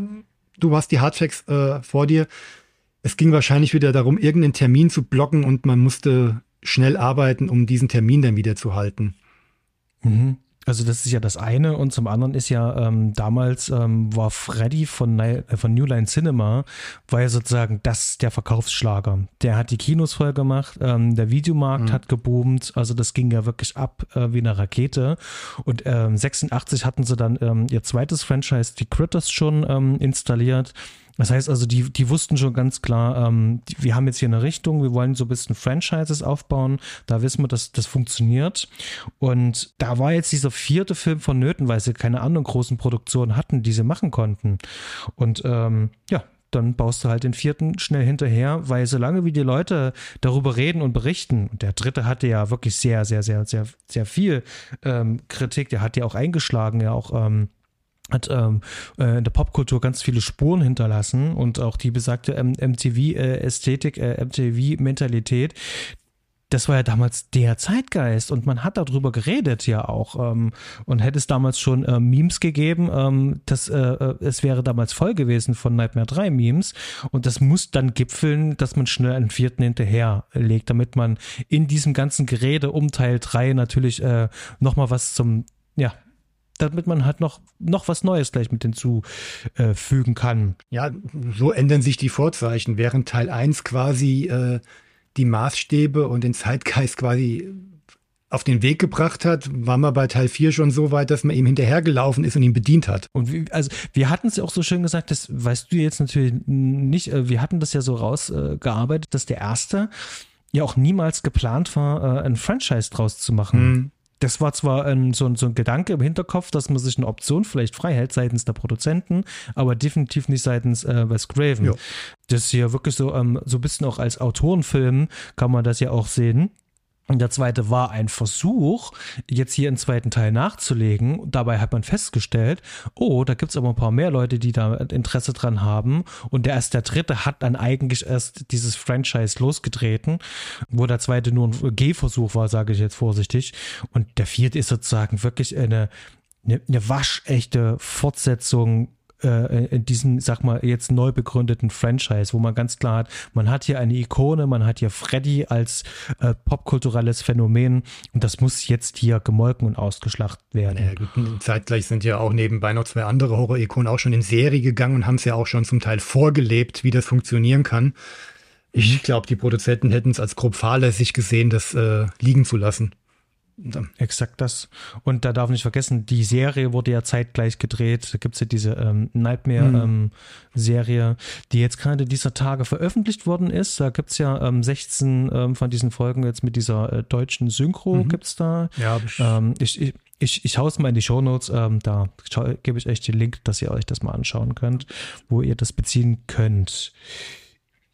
du hast die Hardfacts äh, vor dir. Es ging wahrscheinlich wieder darum, irgendeinen Termin zu blocken und man musste schnell arbeiten, um diesen Termin dann wieder zu halten. Mhm. Also das ist ja das eine und zum anderen ist ja ähm, damals ähm, war Freddy von, äh, von New Line Cinema war ja sozusagen das der Verkaufsschlager. Der hat die Kinos voll gemacht, ähm, der Videomarkt mhm. hat geboomt, also das ging ja wirklich ab äh, wie eine Rakete und ähm, 86 hatten sie dann ähm, ihr zweites Franchise, die Critters schon ähm, installiert das heißt also, die, die wussten schon ganz klar, ähm, die, wir haben jetzt hier eine Richtung, wir wollen so ein bisschen Franchises aufbauen, da wissen wir, dass das funktioniert. Und da war jetzt dieser vierte Film vonnöten, weil sie keine anderen großen Produktionen hatten, die sie machen konnten. Und ähm, ja, dann baust du halt den vierten schnell hinterher, weil solange wie die Leute darüber reden und berichten, und der dritte hatte ja wirklich sehr, sehr, sehr, sehr, sehr viel ähm, Kritik, der hat ja auch eingeschlagen, ja auch ähm, hat ähm, äh, in der Popkultur ganz viele Spuren hinterlassen und auch die besagte MTV-Ästhetik, äh, MTV-Mentalität, das war ja damals der Zeitgeist und man hat darüber geredet ja auch ähm, und hätte es damals schon äh, Memes gegeben, ähm, das, äh, äh es wäre damals voll gewesen von Nightmare 3 Memes und das muss dann gipfeln, dass man schnell einen vierten hinterherlegt, damit man in diesem ganzen Gerede um Teil 3 natürlich äh, nochmal was zum, ja, damit man halt noch, noch was Neues gleich mit hinzufügen kann. Ja, so ändern sich die Vorzeichen, während Teil 1 quasi äh, die Maßstäbe und den Zeitgeist quasi auf den Weg gebracht hat, war man bei Teil 4 schon so weit, dass man ihm hinterhergelaufen ist und ihn bedient hat. Und wie, also wir hatten es ja auch so schön gesagt, das weißt du jetzt natürlich nicht, äh, wir hatten das ja so rausgearbeitet, dass der erste ja auch niemals geplant war, äh, ein Franchise draus zu machen. Mhm das war zwar ein, so, so, ein Gedanke im Hinterkopf, dass man sich eine Option vielleicht frei hält seitens der Produzenten, aber definitiv nicht seitens äh, Wes Craven. Ja. Das ist ja wirklich so, ähm, so ein bisschen auch als Autorenfilm kann man das ja auch sehen. Und der zweite war ein Versuch, jetzt hier einen zweiten Teil nachzulegen. Dabei hat man festgestellt, oh, da gibt es aber ein paar mehr Leute, die da Interesse dran haben. Und der erst der dritte hat dann eigentlich erst dieses Franchise losgetreten, wo der zweite nur ein Gehversuch war, sage ich jetzt vorsichtig. Und der vierte ist sozusagen wirklich eine, eine, eine waschechte Fortsetzung äh, in diesem, sag mal, jetzt neu begründeten Franchise, wo man ganz klar hat, man hat hier eine Ikone, man hat hier Freddy als äh, popkulturelles Phänomen und das muss jetzt hier gemolken und ausgeschlachtet werden. Ja, gut, zeitgleich sind ja auch nebenbei noch zwei andere Horror-Ikonen auch schon in Serie gegangen und haben es ja auch schon zum Teil vorgelebt, wie das funktionieren kann. Ich glaube, die Produzenten hätten es als grob fahrlässig gesehen, das äh, liegen zu lassen. Exakt das. Und da darf nicht vergessen, die Serie wurde ja zeitgleich gedreht. Da gibt es ja diese ähm, Nightmare-Serie, mhm. ähm, die jetzt gerade dieser Tage veröffentlicht worden ist. Da gibt es ja ähm, 16 ähm, von diesen Folgen jetzt mit dieser äh, deutschen Synchro mhm. gibt es da. Ja, ich, ähm, ich, ich ich, ich hau es mal in die Shownotes, ähm, da gebe ich euch den Link, dass ihr euch das mal anschauen könnt, wo ihr das beziehen könnt.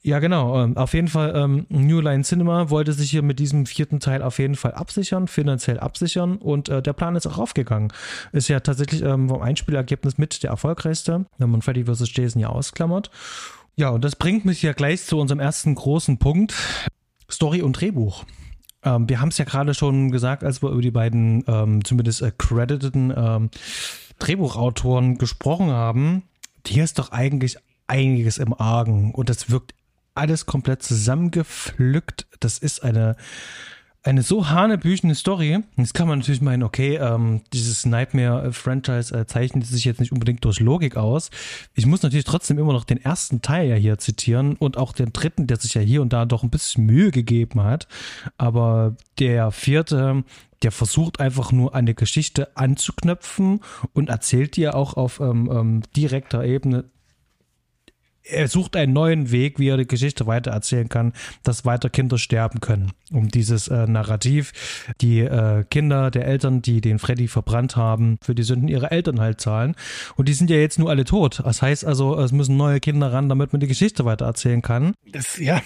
Ja, genau. Ähm, auf jeden Fall, ähm, New Line Cinema wollte sich hier mit diesem vierten Teil auf jeden Fall absichern, finanziell absichern und äh, der Plan ist auch aufgegangen. Ist ja tatsächlich ähm, vom Einspielergebnis mit der erfolgreichste, wenn man Freddy vs. Jason ja ausklammert. Ja, und das bringt mich ja gleich zu unserem ersten großen Punkt: Story und Drehbuch. Ähm, wir haben es ja gerade schon gesagt, als wir über die beiden ähm, zumindest accrediteden ähm, Drehbuchautoren gesprochen haben. Hier ist doch eigentlich einiges im Argen und das wirkt alles komplett zusammengepflückt. Das ist eine, eine so hanebüchene Story. Jetzt kann man natürlich meinen, okay, ähm, dieses Nightmare-Franchise äh, zeichnet sich jetzt nicht unbedingt durch Logik aus. Ich muss natürlich trotzdem immer noch den ersten Teil ja hier zitieren und auch den dritten, der sich ja hier und da doch ein bisschen Mühe gegeben hat. Aber der vierte, der versucht einfach nur eine Geschichte anzuknöpfen und erzählt dir auch auf ähm, ähm, direkter Ebene er sucht einen neuen Weg, wie er die Geschichte weitererzählen kann, dass weiter Kinder sterben können. Um dieses äh, Narrativ, die äh, Kinder der Eltern, die den Freddy verbrannt haben, für die Sünden ihrer Eltern halt zahlen. Und die sind ja jetzt nur alle tot. Das heißt also, es müssen neue Kinder ran, damit man die Geschichte weitererzählen kann. Das, ja,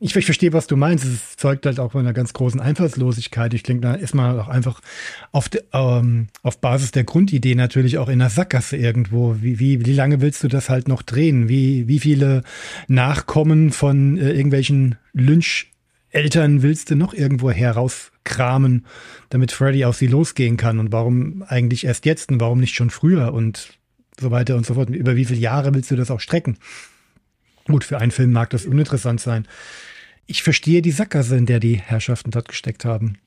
ich, ich verstehe, was du meinst. Es zeugt halt auch von einer ganz großen Einfallslosigkeit. Ich denke, da ist man auch einfach auf, de, ähm, auf Basis der Grundidee natürlich auch in der Sackgasse irgendwo. Wie, wie, wie lange willst du das halt noch drehen? Wie, wie viele Nachkommen von äh, irgendwelchen Lynch-Eltern willst du noch irgendwo herauskramen, damit Freddy auf sie losgehen kann? Und warum eigentlich erst jetzt und warum nicht schon früher und so weiter und so fort? Über wie viele Jahre willst du das auch strecken? Gut, für einen Film mag das uninteressant sein. Ich verstehe die Sackgasse, in der die Herrschaften dort gesteckt haben.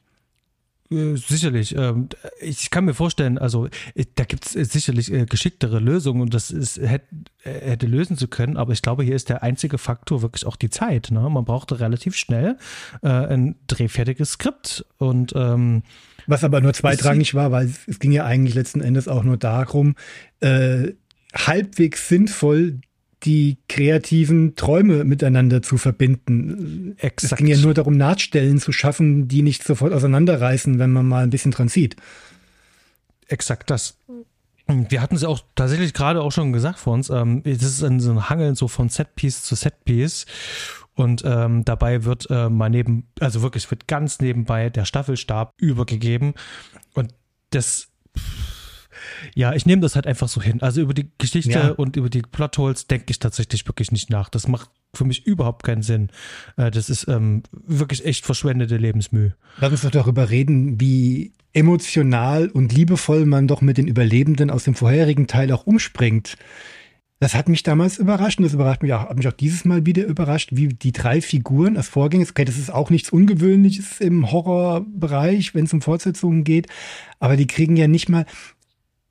Äh, sicherlich. Ähm, ich kann mir vorstellen, also äh, da gibt es äh, sicherlich geschicktere Lösungen und das ist, hätte, lösen zu können, aber ich glaube, hier ist der einzige Faktor wirklich auch die Zeit. Ne? Man brauchte relativ schnell ein drehfertiges Skript und ähm, was aber nur zweitrangig war, weil es, es, ging ja eigentlich letzten Endes auch nur darum, äh, halbwegs sinnvoll die kreativen Träume miteinander zu verbinden. Exakt. Es ging ja nur darum, Nahtstellen zu schaffen, die nicht sofort auseinanderreißen, wenn man mal ein bisschen dran sieht. Exakt das. Wir hatten es auch tatsächlich gerade auch schon gesagt vor uns. Ähm, das ist ein, so ein Hangeln so von Setpiece zu Setpiece. Und ähm, dabei wird äh, mal neben, also wirklich wird ganz nebenbei der Staffelstab übergegeben. Und das ja, ich nehme das halt einfach so hin. Also über die Geschichte ja. und über die Plotholes denke ich tatsächlich wirklich nicht nach. Das macht für mich überhaupt keinen Sinn. Äh, das ist ähm, wirklich echt verschwendete Lebensmühe. Lass uns doch darüber reden, wie emotional und liebevoll man doch mit den Überlebenden aus dem vorherigen Teil auch umspringt. Das hat mich damals überrascht und das überrascht mich auch, hat mich auch dieses Mal wieder überrascht, wie die drei Figuren als Vorgänger, okay, das ist auch nichts Ungewöhnliches im Horrorbereich, wenn es um Fortsetzungen geht, aber die kriegen ja nicht mal,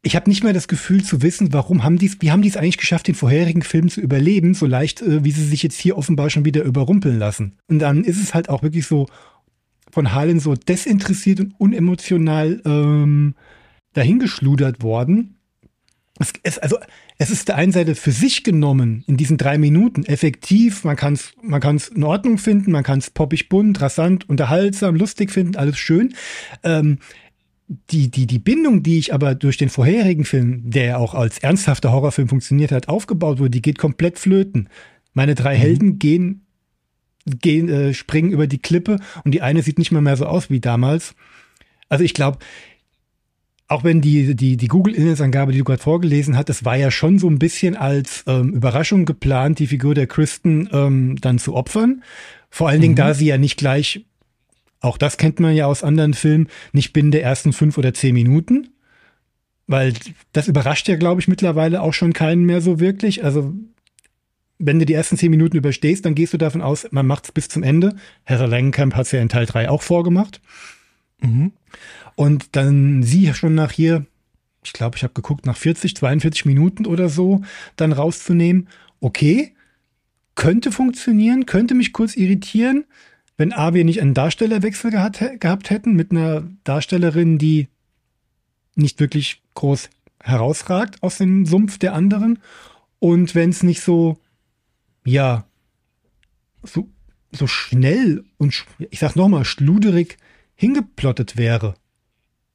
ich habe nicht mehr das Gefühl zu wissen, warum haben die wie haben die es eigentlich geschafft, den vorherigen Film zu überleben, so leicht, äh, wie sie sich jetzt hier offenbar schon wieder überrumpeln lassen. Und dann ist es halt auch wirklich so von Harlan so desinteressiert und unemotional ähm, dahingeschludert worden. Es, es, also es ist der einen Seite für sich genommen in diesen drei Minuten effektiv. Man kann es man kann's in Ordnung finden, man kann es poppig, bunt, rasant, unterhaltsam, lustig finden, alles schön. Ähm, die, die, die Bindung, die ich aber durch den vorherigen Film, der ja auch als ernsthafter Horrorfilm funktioniert hat, aufgebaut wurde, die geht komplett flöten. Meine drei mhm. Helden gehen gehen, äh, springen über die Klippe und die eine sieht nicht mal mehr so aus wie damals. Also ich glaube, auch wenn die, die, die Google-Inhaltsangabe, die du gerade vorgelesen hast, das war ja schon so ein bisschen als ähm, Überraschung geplant, die Figur der Kristen ähm, dann zu opfern. Vor allen mhm. Dingen, da sie ja nicht gleich, auch das kennt man ja aus anderen Filmen, nicht binnen der ersten fünf oder zehn Minuten. Weil das überrascht ja, glaube ich, mittlerweile auch schon keinen mehr so wirklich. Also wenn du die ersten zehn Minuten überstehst, dann gehst du davon aus, man macht es bis zum Ende. Herr Langenkamp hat es ja in Teil 3 auch vorgemacht. Mhm. Und dann sie schon nach hier, ich glaube, ich habe geguckt, nach 40, 42 Minuten oder so, dann rauszunehmen, okay, könnte funktionieren, könnte mich kurz irritieren, wenn A, wir nicht einen Darstellerwechsel gehabt, gehabt hätten mit einer Darstellerin, die nicht wirklich groß herausragt aus dem Sumpf der anderen. Und wenn es nicht so ja, so, so schnell und ich sag nochmal, schluderig hingeplottet wäre.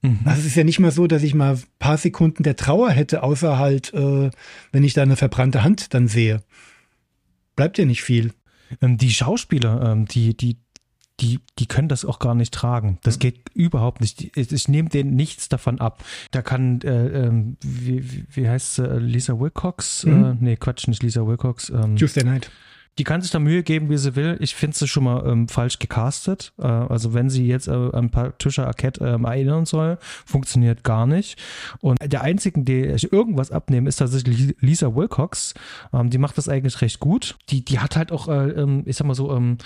Mhm. Also es ist ja nicht mal so, dass ich mal ein paar Sekunden der Trauer hätte, außer halt, äh, wenn ich da eine verbrannte Hand dann sehe. Bleibt ja nicht viel. Ähm, die Schauspieler, ähm, die, die, die, die können das auch gar nicht tragen. Das mhm. geht überhaupt nicht. Ich, ich nehme denen nichts davon ab. Da kann, äh, ähm, wie, wie heißt sie, Lisa Wilcox? Mhm. Äh, nee, Quatsch, nicht Lisa Wilcox. Ähm, Tuesday Night. Die kann sich da Mühe geben, wie sie will. Ich finde sie schon mal ähm, falsch gecastet. Äh, also wenn sie jetzt äh, an Patricia Arquette ähm, erinnern soll, funktioniert gar nicht. Und der einzigen, der ich irgendwas abnehme, ist tatsächlich Lisa Wilcox. Ähm, die macht das eigentlich recht gut. Die, die hat halt auch, äh, ähm, ich sag mal so, ähm,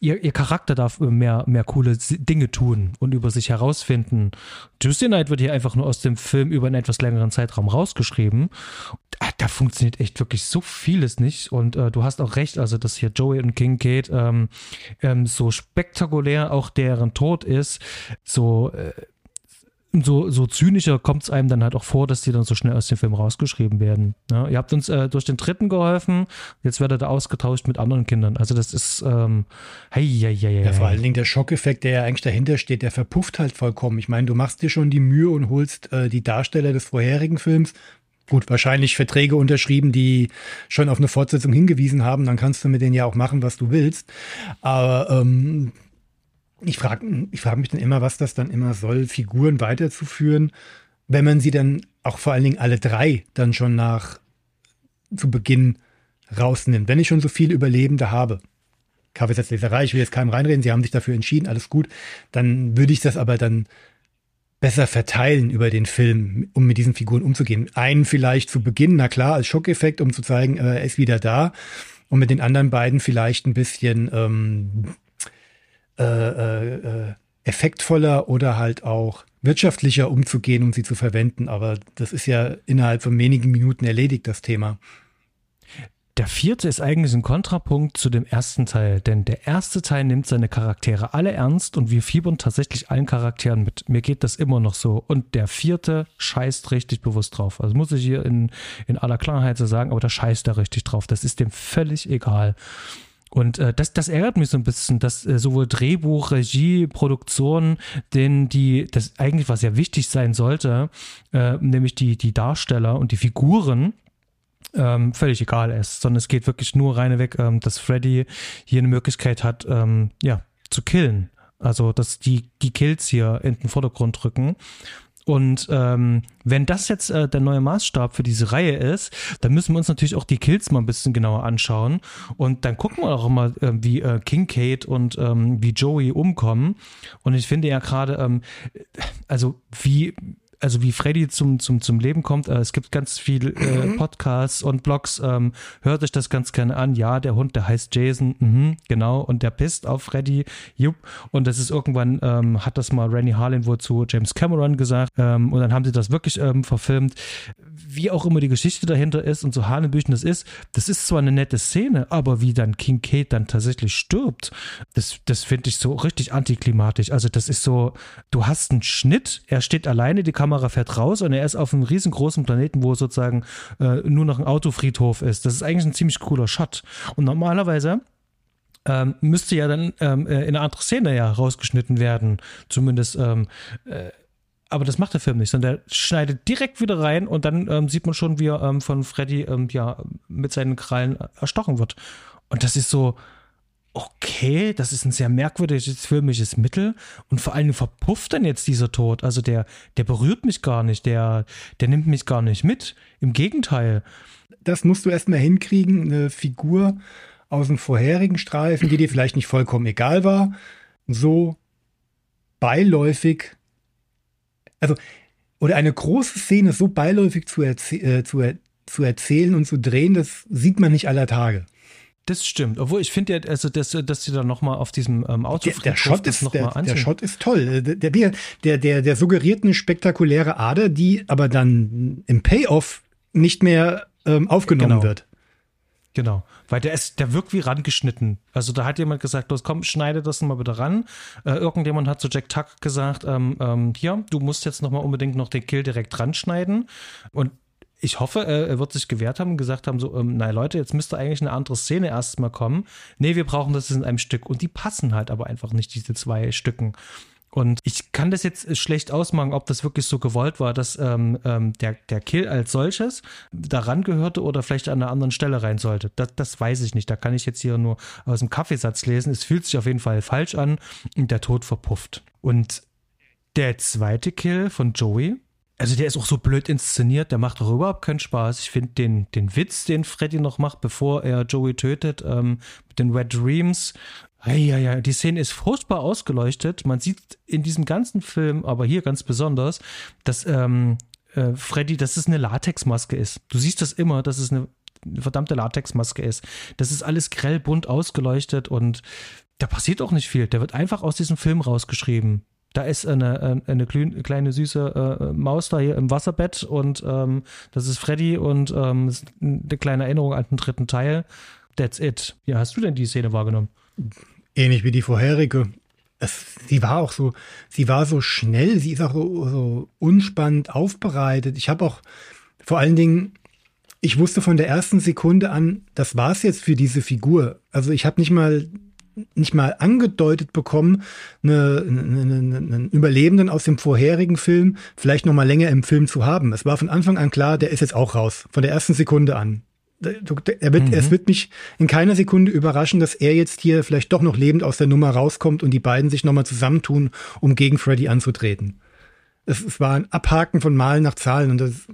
ihr, ihr Charakter darf mehr, mehr coole Dinge tun und über sich herausfinden. Tuesday Night wird hier einfach nur aus dem Film über einen etwas längeren Zeitraum rausgeschrieben. Da, da funktioniert echt wirklich so vieles nicht. Und äh, du hast auch recht, also dass hier Joey und King Kate ähm, ähm, so spektakulär auch deren Tod ist, so äh, so, so zynischer kommt es einem dann halt auch vor, dass die dann so schnell aus dem Film rausgeschrieben werden. Ja, ihr habt uns äh, durch den dritten geholfen, jetzt werdet ihr ausgetauscht mit anderen Kindern. Also das ist, ähm, hey, hey, hey. Ja, vor allen Dingen der Schockeffekt, der ja eigentlich dahinter steht, der verpufft halt vollkommen. Ich meine, du machst dir schon die Mühe und holst äh, die Darsteller des vorherigen Films. Gut, wahrscheinlich Verträge unterschrieben, die schon auf eine Fortsetzung hingewiesen haben, dann kannst du mit denen ja auch machen, was du willst. Aber ähm, ich frage ich frag mich dann immer, was das dann immer soll, Figuren weiterzuführen, wenn man sie dann auch vor allen Dingen alle drei dann schon nach zu Beginn rausnimmt. Wenn ich schon so viele Überlebende habe, Kaffeesatzleserei, ich will jetzt keinem reinreden, sie haben sich dafür entschieden, alles gut, dann würde ich das aber dann besser verteilen über den Film, um mit diesen Figuren umzugehen. Einen vielleicht zu Beginn, na klar, als Schockeffekt, um zu zeigen, äh, er ist wieder da. Und mit den anderen beiden vielleicht ein bisschen ähm, äh, äh, effektvoller oder halt auch wirtschaftlicher umzugehen, um sie zu verwenden. Aber das ist ja innerhalb von wenigen Minuten erledigt, das Thema. Der vierte ist eigentlich ein Kontrapunkt zu dem ersten Teil, denn der erste Teil nimmt seine Charaktere alle ernst und wir fiebern tatsächlich allen Charakteren mit. Mir geht das immer noch so. Und der vierte scheißt richtig bewusst drauf. Also muss ich hier in, in aller Klarheit so sagen, aber da scheißt er richtig drauf. Das ist dem völlig egal. Und äh, das, das ärgert mich so ein bisschen, dass äh, sowohl Drehbuch, Regie, Produktion, denn die, das eigentlich was ja wichtig sein sollte, äh, nämlich die, die Darsteller und die Figuren, ähm, völlig egal ist, sondern es geht wirklich nur reineweg, ähm, dass Freddy hier eine Möglichkeit hat, ähm, ja, zu killen. Also, dass die, die Kills hier in den Vordergrund rücken. Und ähm, wenn das jetzt äh, der neue Maßstab für diese Reihe ist, dann müssen wir uns natürlich auch die Kills mal ein bisschen genauer anschauen. Und dann gucken wir auch mal, äh, wie äh, Kincaid und ähm, wie Joey umkommen. Und ich finde ja gerade, ähm, also wie also wie Freddy zum, zum, zum Leben kommt. Äh, es gibt ganz viele äh, mhm. Podcasts und Blogs. Ähm, hört euch das ganz gerne an. Ja, der Hund, der heißt Jason. Mhm, genau. Und der pisst auf Freddy. Jupp. Und das ist irgendwann, ähm, hat das mal Rennie Harlan wohl zu James Cameron gesagt. Ähm, und dann haben sie das wirklich ähm, verfilmt. Wie auch immer die Geschichte dahinter ist und so Hanebüchen das ist, das ist zwar eine nette Szene, aber wie dann King Kate dann tatsächlich stirbt, das, das finde ich so richtig antiklimatisch. Also das ist so, du hast einen Schnitt, er steht alleine, die Kamera Kamera fährt raus und er ist auf einem riesengroßen Planeten, wo sozusagen äh, nur noch ein Autofriedhof ist. Das ist eigentlich ein ziemlich cooler Shot. Und normalerweise ähm, müsste ja dann ähm, äh, in eine andere Szene ja rausgeschnitten werden. Zumindest ähm, äh, aber das macht der Film nicht, sondern der schneidet direkt wieder rein und dann ähm, sieht man schon, wie er ähm, von Freddy ähm, ja mit seinen Krallen erstochen wird. Und das ist so, okay, das ist ein sehr merkwürdiges filmisches Mittel und vor allem verpufft dann jetzt dieser Tod. Also der, der berührt mich gar nicht, der, der nimmt mich gar nicht mit. Im Gegenteil. Das musst du erstmal hinkriegen, eine Figur aus dem vorherigen Streifen, die dir vielleicht nicht vollkommen egal war, so beiläufig, also, oder eine große Szene so beiläufig zu, äh, zu, er zu erzählen und zu drehen, das sieht man nicht aller Tage. Das stimmt. Obwohl ich finde ja, also dass, dass sie da nochmal auf diesem ähm, Auto der, der Shot ist noch der, mal der Shot ist toll. Der, der, der, der suggeriert eine spektakuläre Ader, die aber dann im Payoff nicht mehr ähm, aufgenommen genau. wird. Genau, weil der ist, der wirkt wie rangeschnitten. Also da hat jemand gesagt, los komm, schneide das mal bitte ran. Äh, irgendjemand hat zu Jack Tuck gesagt, ähm, ähm, hier, du musst jetzt noch mal unbedingt noch den Kill direkt ranschneiden. Und ich hoffe, er wird sich gewehrt haben und gesagt haben, so, ähm, na Leute, jetzt müsste eigentlich eine andere Szene erstmal kommen. Nee, wir brauchen das in einem Stück. Und die passen halt aber einfach nicht, diese zwei Stücken. Und ich kann das jetzt schlecht ausmachen, ob das wirklich so gewollt war, dass ähm, ähm, der, der Kill als solches daran gehörte oder vielleicht an einer anderen Stelle rein sollte. Das, das weiß ich nicht. Da kann ich jetzt hier nur aus dem Kaffeesatz lesen. Es fühlt sich auf jeden Fall falsch an und der Tod verpufft. Und der zweite Kill von Joey, also der ist auch so blöd inszeniert, der macht doch überhaupt keinen Spaß. Ich finde den, den Witz, den Freddy noch macht, bevor er Joey tötet, ähm, mit den Red Dreams. Ja, die Szene ist furchtbar ausgeleuchtet. Man sieht in diesem ganzen Film, aber hier ganz besonders, dass ähm, äh, Freddy, dass es eine Latexmaske ist. Du siehst das immer, dass es eine verdammte Latexmaske ist. Das ist alles grell bunt ausgeleuchtet und da passiert auch nicht viel. Der wird einfach aus diesem Film rausgeschrieben da ist eine, eine kleine süße äh, Maus da hier im Wasserbett und ähm, das ist Freddy und ähm, ist eine kleine Erinnerung an den dritten Teil. That's it. Ja, hast du denn die Szene wahrgenommen? Ähnlich wie die vorherige. Es, sie war auch so, sie war so schnell, sie ist auch so, so unspannend aufbereitet. Ich habe auch vor allen Dingen, ich wusste von der ersten Sekunde an, das war's jetzt für diese Figur. Also ich habe nicht mal nicht mal angedeutet bekommen, eine, eine, eine, einen Überlebenden aus dem vorherigen Film vielleicht noch mal länger im Film zu haben. Es war von Anfang an klar, der ist jetzt auch raus, von der ersten Sekunde an. Er wird, mhm. Es wird mich in keiner Sekunde überraschen, dass er jetzt hier vielleicht doch noch lebend aus der Nummer rauskommt und die beiden sich nochmal zusammentun, um gegen Freddy anzutreten. Es, es war ein Abhaken von Malen nach Zahlen und das,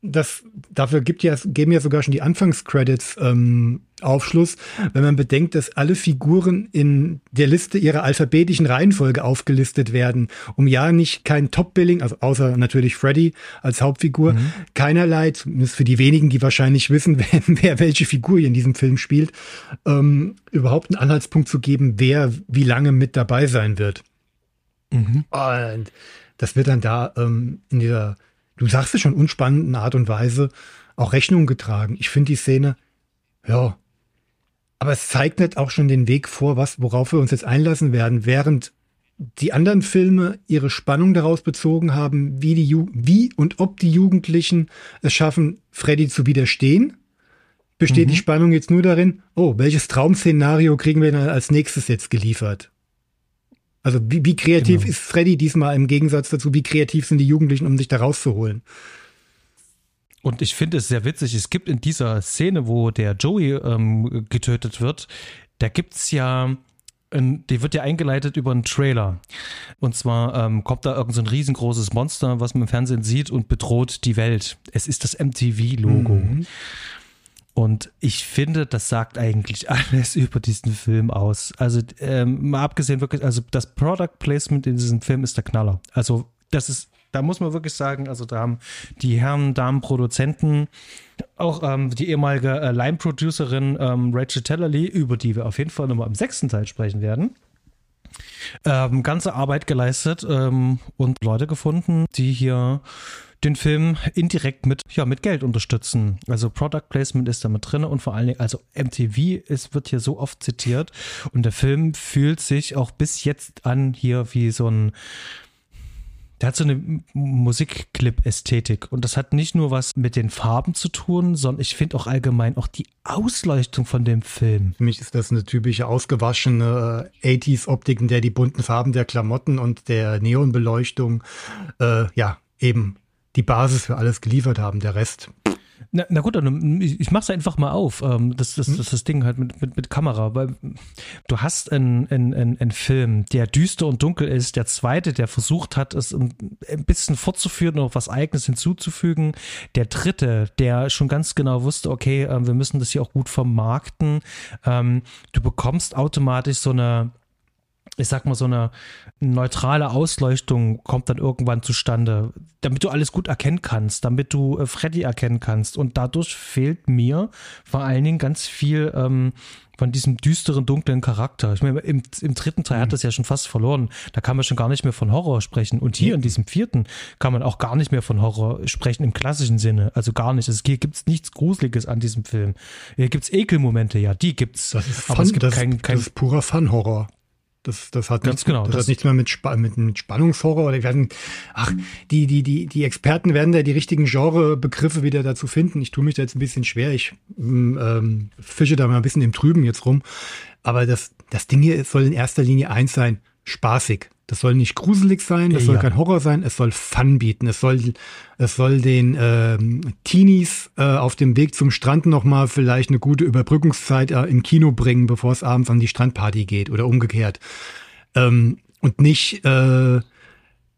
das dafür gibt ja, geben ja sogar schon die Anfangscredits ähm, Aufschluss, wenn man bedenkt, dass alle Figuren in der Liste ihrer alphabetischen Reihenfolge aufgelistet werden, um ja nicht kein Top-Billing, also außer natürlich Freddy als Hauptfigur, mhm. keinerlei, zumindest für die wenigen, die wahrscheinlich wissen, wer, wer welche Figur hier in diesem Film spielt, ähm, überhaupt einen Anhaltspunkt zu geben, wer wie lange mit dabei sein wird. Mhm. Und das wird dann da ähm, in dieser du sagst es schon, unspannenden Art und Weise auch Rechnung getragen. Ich finde die Szene, ja, aber es zeichnet auch schon den Weg vor, was, worauf wir uns jetzt einlassen werden, während die anderen Filme ihre Spannung daraus bezogen haben, wie die Ju wie und ob die Jugendlichen es schaffen, Freddy zu widerstehen, besteht mhm. die Spannung jetzt nur darin, oh, welches Traumszenario kriegen wir dann als nächstes jetzt geliefert? Also wie, wie kreativ genau. ist Freddy diesmal im Gegensatz dazu, wie kreativ sind die Jugendlichen, um sich da rauszuholen? Und ich finde es sehr witzig, es gibt in dieser Szene, wo der Joey ähm, getötet wird, da gibt es ja die wird ja eingeleitet über einen Trailer. Und zwar ähm, kommt da irgend so ein riesengroßes Monster, was man im Fernsehen sieht und bedroht die Welt. Es ist das MTV-Logo. Mhm. Und ich finde, das sagt eigentlich alles über diesen Film aus. Also ähm, mal abgesehen wirklich, also das Product Placement in diesem Film ist der Knaller. Also das ist, da muss man wirklich sagen, also da haben die Herren, Damen, Produzenten, auch ähm, die ehemalige äh, Line-Producerin ähm, Rachel Tellerly, über die wir auf jeden Fall nochmal im sechsten Teil sprechen werden, ähm, ganze Arbeit geleistet ähm, und Leute gefunden, die hier den Film indirekt mit, ja, mit Geld unterstützen. Also Product Placement ist da drin und vor allen Dingen, also MTV ist, wird hier so oft zitiert und der Film fühlt sich auch bis jetzt an hier wie so ein, der hat so eine Musikclip-Ästhetik und das hat nicht nur was mit den Farben zu tun, sondern ich finde auch allgemein auch die Ausleuchtung von dem Film. Für mich ist das eine typische ausgewaschene 80s-Optik, in der die bunten Farben der Klamotten und der Neonbeleuchtung äh, ja eben die Basis für alles geliefert haben. Der Rest na, na gut, dann, ich mach's einfach mal auf. Ähm, das, das, hm? das, das Ding halt mit, mit, mit Kamera. Weil du hast einen, einen, einen Film, der düster und dunkel ist. Der zweite, der versucht hat, es ein bisschen fortzuführen und noch was Eigenes hinzuzufügen. Der dritte, der schon ganz genau wusste, okay, ähm, wir müssen das hier auch gut vermarkten. Ähm, du bekommst automatisch so eine ich sag mal, so eine neutrale Ausleuchtung kommt dann irgendwann zustande, damit du alles gut erkennen kannst, damit du äh, Freddy erkennen kannst. Und dadurch fehlt mir vor allen Dingen ganz viel ähm, von diesem düsteren, dunklen Charakter. Ich meine, im, im dritten Teil mhm. hat das ja schon fast verloren. Da kann man schon gar nicht mehr von Horror sprechen. Und hier mhm. in diesem vierten kann man auch gar nicht mehr von Horror sprechen im klassischen Sinne. Also gar nicht. Es gibt nichts Gruseliges an diesem Film. Hier gibt es Ekelmomente, ja, die gibt's. Das ist, Fun, aber es gibt das, kein, kein, das ist purer Fun-Horror. Das, das hat, nichts, genau, das, das hat nichts mehr mit, Sp mit, mit Spannungshorror oder werden, ach, die, die, die, die Experten werden da die richtigen Genrebegriffe wieder dazu finden. Ich tue mich da jetzt ein bisschen schwer. Ich mm, ähm, fische da mal ein bisschen im Trüben jetzt rum. Aber das, das Ding hier soll in erster Linie eins sein, spaßig. Das soll nicht gruselig sein, das ja. soll kein Horror sein, es soll Fun bieten. Es soll, es soll den ähm, Teenies äh, auf dem Weg zum Strand nochmal vielleicht eine gute Überbrückungszeit äh, im Kino bringen, bevor es abends an die Strandparty geht oder umgekehrt. Ähm, und nicht äh,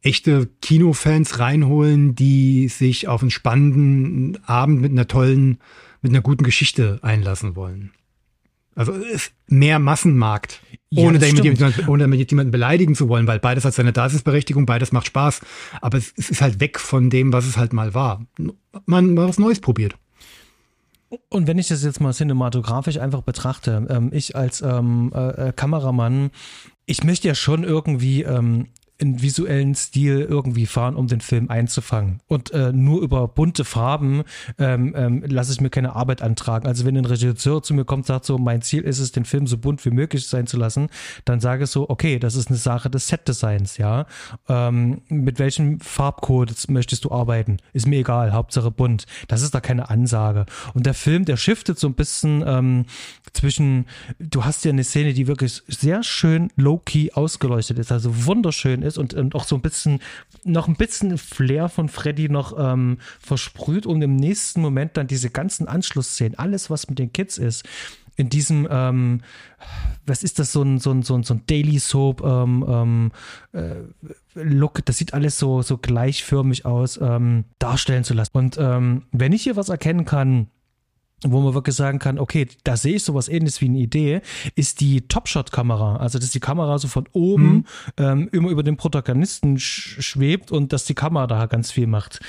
echte Kinofans reinholen, die sich auf einen spannenden Abend mit einer tollen, mit einer guten Geschichte einlassen wollen. Also ist mehr Massenmarkt, ohne, ja, damit jemanden, ohne damit jemanden beleidigen zu wollen, weil beides hat seine Daseinsberechtigung, beides macht Spaß. Aber es, es ist halt weg von dem, was es halt mal war. Man mal was Neues probiert. Und wenn ich das jetzt mal cinematografisch einfach betrachte, ähm, ich als ähm, äh, äh Kameramann, ich möchte ja schon irgendwie ähm, einen visuellen Stil irgendwie fahren, um den Film einzufangen. Und äh, nur über bunte Farben ähm, ähm, lasse ich mir keine Arbeit antragen. Also wenn ein Regisseur zu mir kommt und sagt so, mein Ziel ist es, den Film so bunt wie möglich sein zu lassen, dann sage ich so, okay, das ist eine Sache des Set-Designs, ja. Ähm, mit welchem Farbcode möchtest du arbeiten? Ist mir egal, Hauptsache bunt. Das ist da keine Ansage. Und der Film, der shiftet so ein bisschen ähm, zwischen, du hast ja eine Szene, die wirklich sehr schön low-key ausgeleuchtet ist, also wunderschön ist ist und, und auch so ein bisschen, noch ein bisschen Flair von Freddy noch ähm, versprüht, um im nächsten Moment dann diese ganzen Anschlussszenen, alles, was mit den Kids ist, in diesem, ähm, was ist das, so ein, so ein, so ein, so ein Daily Soap ähm, ähm, äh, Look, das sieht alles so, so gleichförmig aus, ähm, darstellen zu lassen. Und ähm, wenn ich hier was erkennen kann, wo man wirklich sagen kann, okay, da sehe ich sowas ähnliches wie eine Idee, ist die Top-Shot-Kamera. Also, dass die Kamera so von oben mhm. ähm, immer über den Protagonisten sch schwebt und dass die Kamera da ganz viel macht.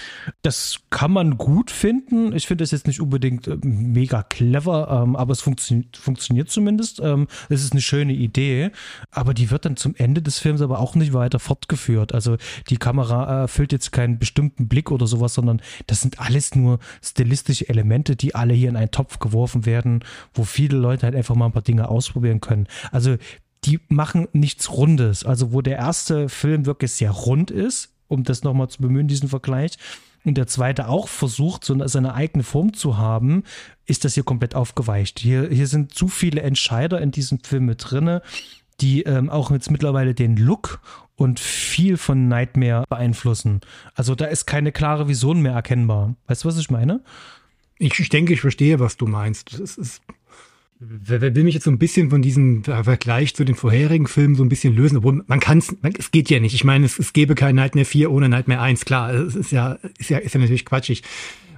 Das kann man gut finden. Ich finde das jetzt nicht unbedingt äh, mega clever, ähm, aber es funktio funktioniert zumindest. Ähm, es ist eine schöne Idee, aber die wird dann zum Ende des Films aber auch nicht weiter fortgeführt. Also, die Kamera erfüllt jetzt keinen bestimmten Blick oder sowas, sondern das sind alles nur stilistische Elemente, die alle hier in einen Topf geworfen werden, wo viele Leute halt einfach mal ein paar Dinge ausprobieren können. Also die machen nichts Rundes. Also wo der erste Film wirklich sehr rund ist, um das nochmal zu bemühen, diesen Vergleich, und der zweite auch versucht, so seine eigene Form zu haben, ist das hier komplett aufgeweicht. Hier, hier sind zu viele Entscheider in diesem Film mit drinne, die ähm, auch jetzt mittlerweile den Look und viel von Nightmare beeinflussen. Also da ist keine klare Vision mehr erkennbar. Weißt du, was ich meine? Ich, ich denke, ich verstehe, was du meinst. Es ist, wer, will mich jetzt so ein bisschen von diesem Vergleich zu den vorherigen Filmen so ein bisschen lösen, obwohl man kann es, es geht ja nicht. Ich meine, es, es gäbe kein Nightmare 4 ohne Nightmare 1, klar, es ist ja, ist ja, ist ja natürlich quatschig.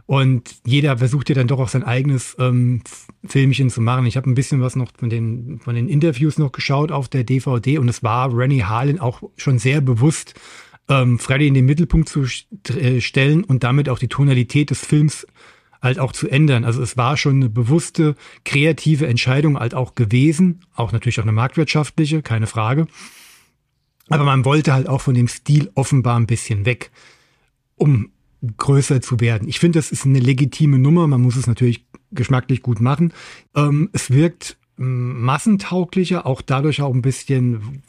Und jeder versucht ja dann doch auch sein eigenes ähm, Filmchen zu machen. Ich habe ein bisschen was noch von den, von den Interviews noch geschaut auf der DVD und es war Rennie Harlan auch schon sehr bewusst, ähm, Freddy in den Mittelpunkt zu äh, stellen und damit auch die Tonalität des Films halt auch zu ändern. Also es war schon eine bewusste, kreative Entscheidung halt auch gewesen, auch natürlich auch eine marktwirtschaftliche, keine Frage. Aber man wollte halt auch von dem Stil offenbar ein bisschen weg, um größer zu werden. Ich finde, das ist eine legitime Nummer. Man muss es natürlich geschmacklich gut machen. Ähm, es wirkt massentauglicher, auch dadurch auch ein bisschen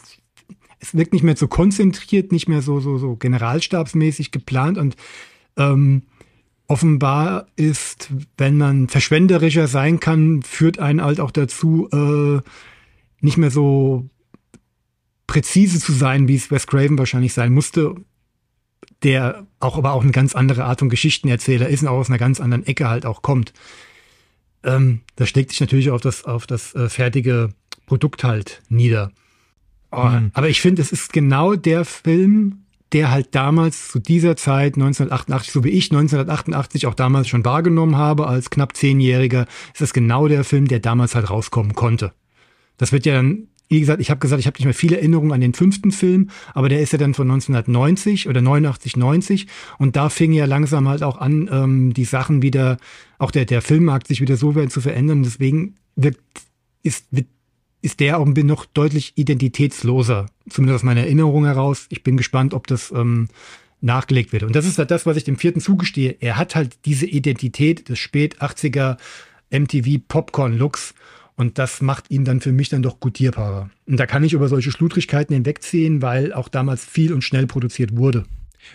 es wirkt nicht mehr so konzentriert, nicht mehr so, so, so generalstabsmäßig geplant und ähm, offenbar ist, wenn man verschwenderischer sein kann, führt einen halt auch dazu, äh, nicht mehr so präzise zu sein, wie es Wes Craven wahrscheinlich sein musste, der auch aber auch eine ganz andere Art von Geschichtenerzähler ist und auch aus einer ganz anderen Ecke halt auch kommt. Ähm, das schlägt sich natürlich auf das, auf das äh, fertige Produkt halt nieder. Oh, mhm. Aber ich finde, es ist genau der Film, der halt damals zu dieser Zeit 1988, so wie ich 1988 auch damals schon wahrgenommen habe, als knapp Zehnjähriger, ist das genau der Film, der damals halt rauskommen konnte. Das wird ja dann, wie gesagt, ich habe gesagt, ich habe nicht mehr viele Erinnerungen an den fünften Film, aber der ist ja dann von 1990 oder 89, 90 und da fing ja langsam halt auch an, ähm, die Sachen wieder, auch der, der Filmmarkt sich wieder so zu verändern. Deswegen wird, ist, wird ist der auch noch deutlich identitätsloser, zumindest aus meiner Erinnerung heraus. Ich bin gespannt, ob das ähm, nachgelegt wird. Und das ist halt das, was ich dem vierten zugestehe. Er hat halt diese Identität des spät 80er MTV Popcorn Looks und das macht ihn dann für mich dann doch gutierbarer. Und da kann ich über solche Schludrigkeiten hinwegziehen, weil auch damals viel und schnell produziert wurde.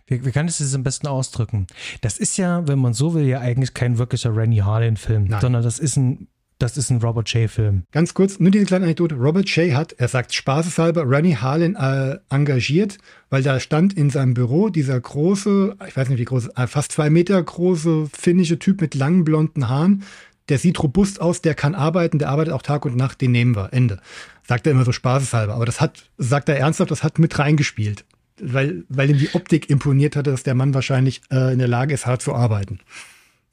Wie, wie kann ich das am besten ausdrücken? Das ist ja, wenn man so will, ja eigentlich kein wirklicher Rennie Harlan-Film, sondern das ist ein das ist ein Robert Shea-Film. Ganz kurz, nur diese kleine Anekdote. Robert Shea hat, er sagt spaßeshalber, Rennie Harlan äh, engagiert, weil da stand in seinem Büro dieser große, ich weiß nicht wie groß, äh, fast zwei Meter große finnische Typ mit langen blonden Haaren. Der sieht robust aus, der kann arbeiten, der arbeitet auch Tag und Nacht, den nehmen wir. Ende. Sagt er immer so spaßeshalber. Aber das hat, sagt er ernsthaft, das hat mit reingespielt. Weil, weil ihm die Optik imponiert hatte, dass der Mann wahrscheinlich äh, in der Lage ist, hart zu arbeiten.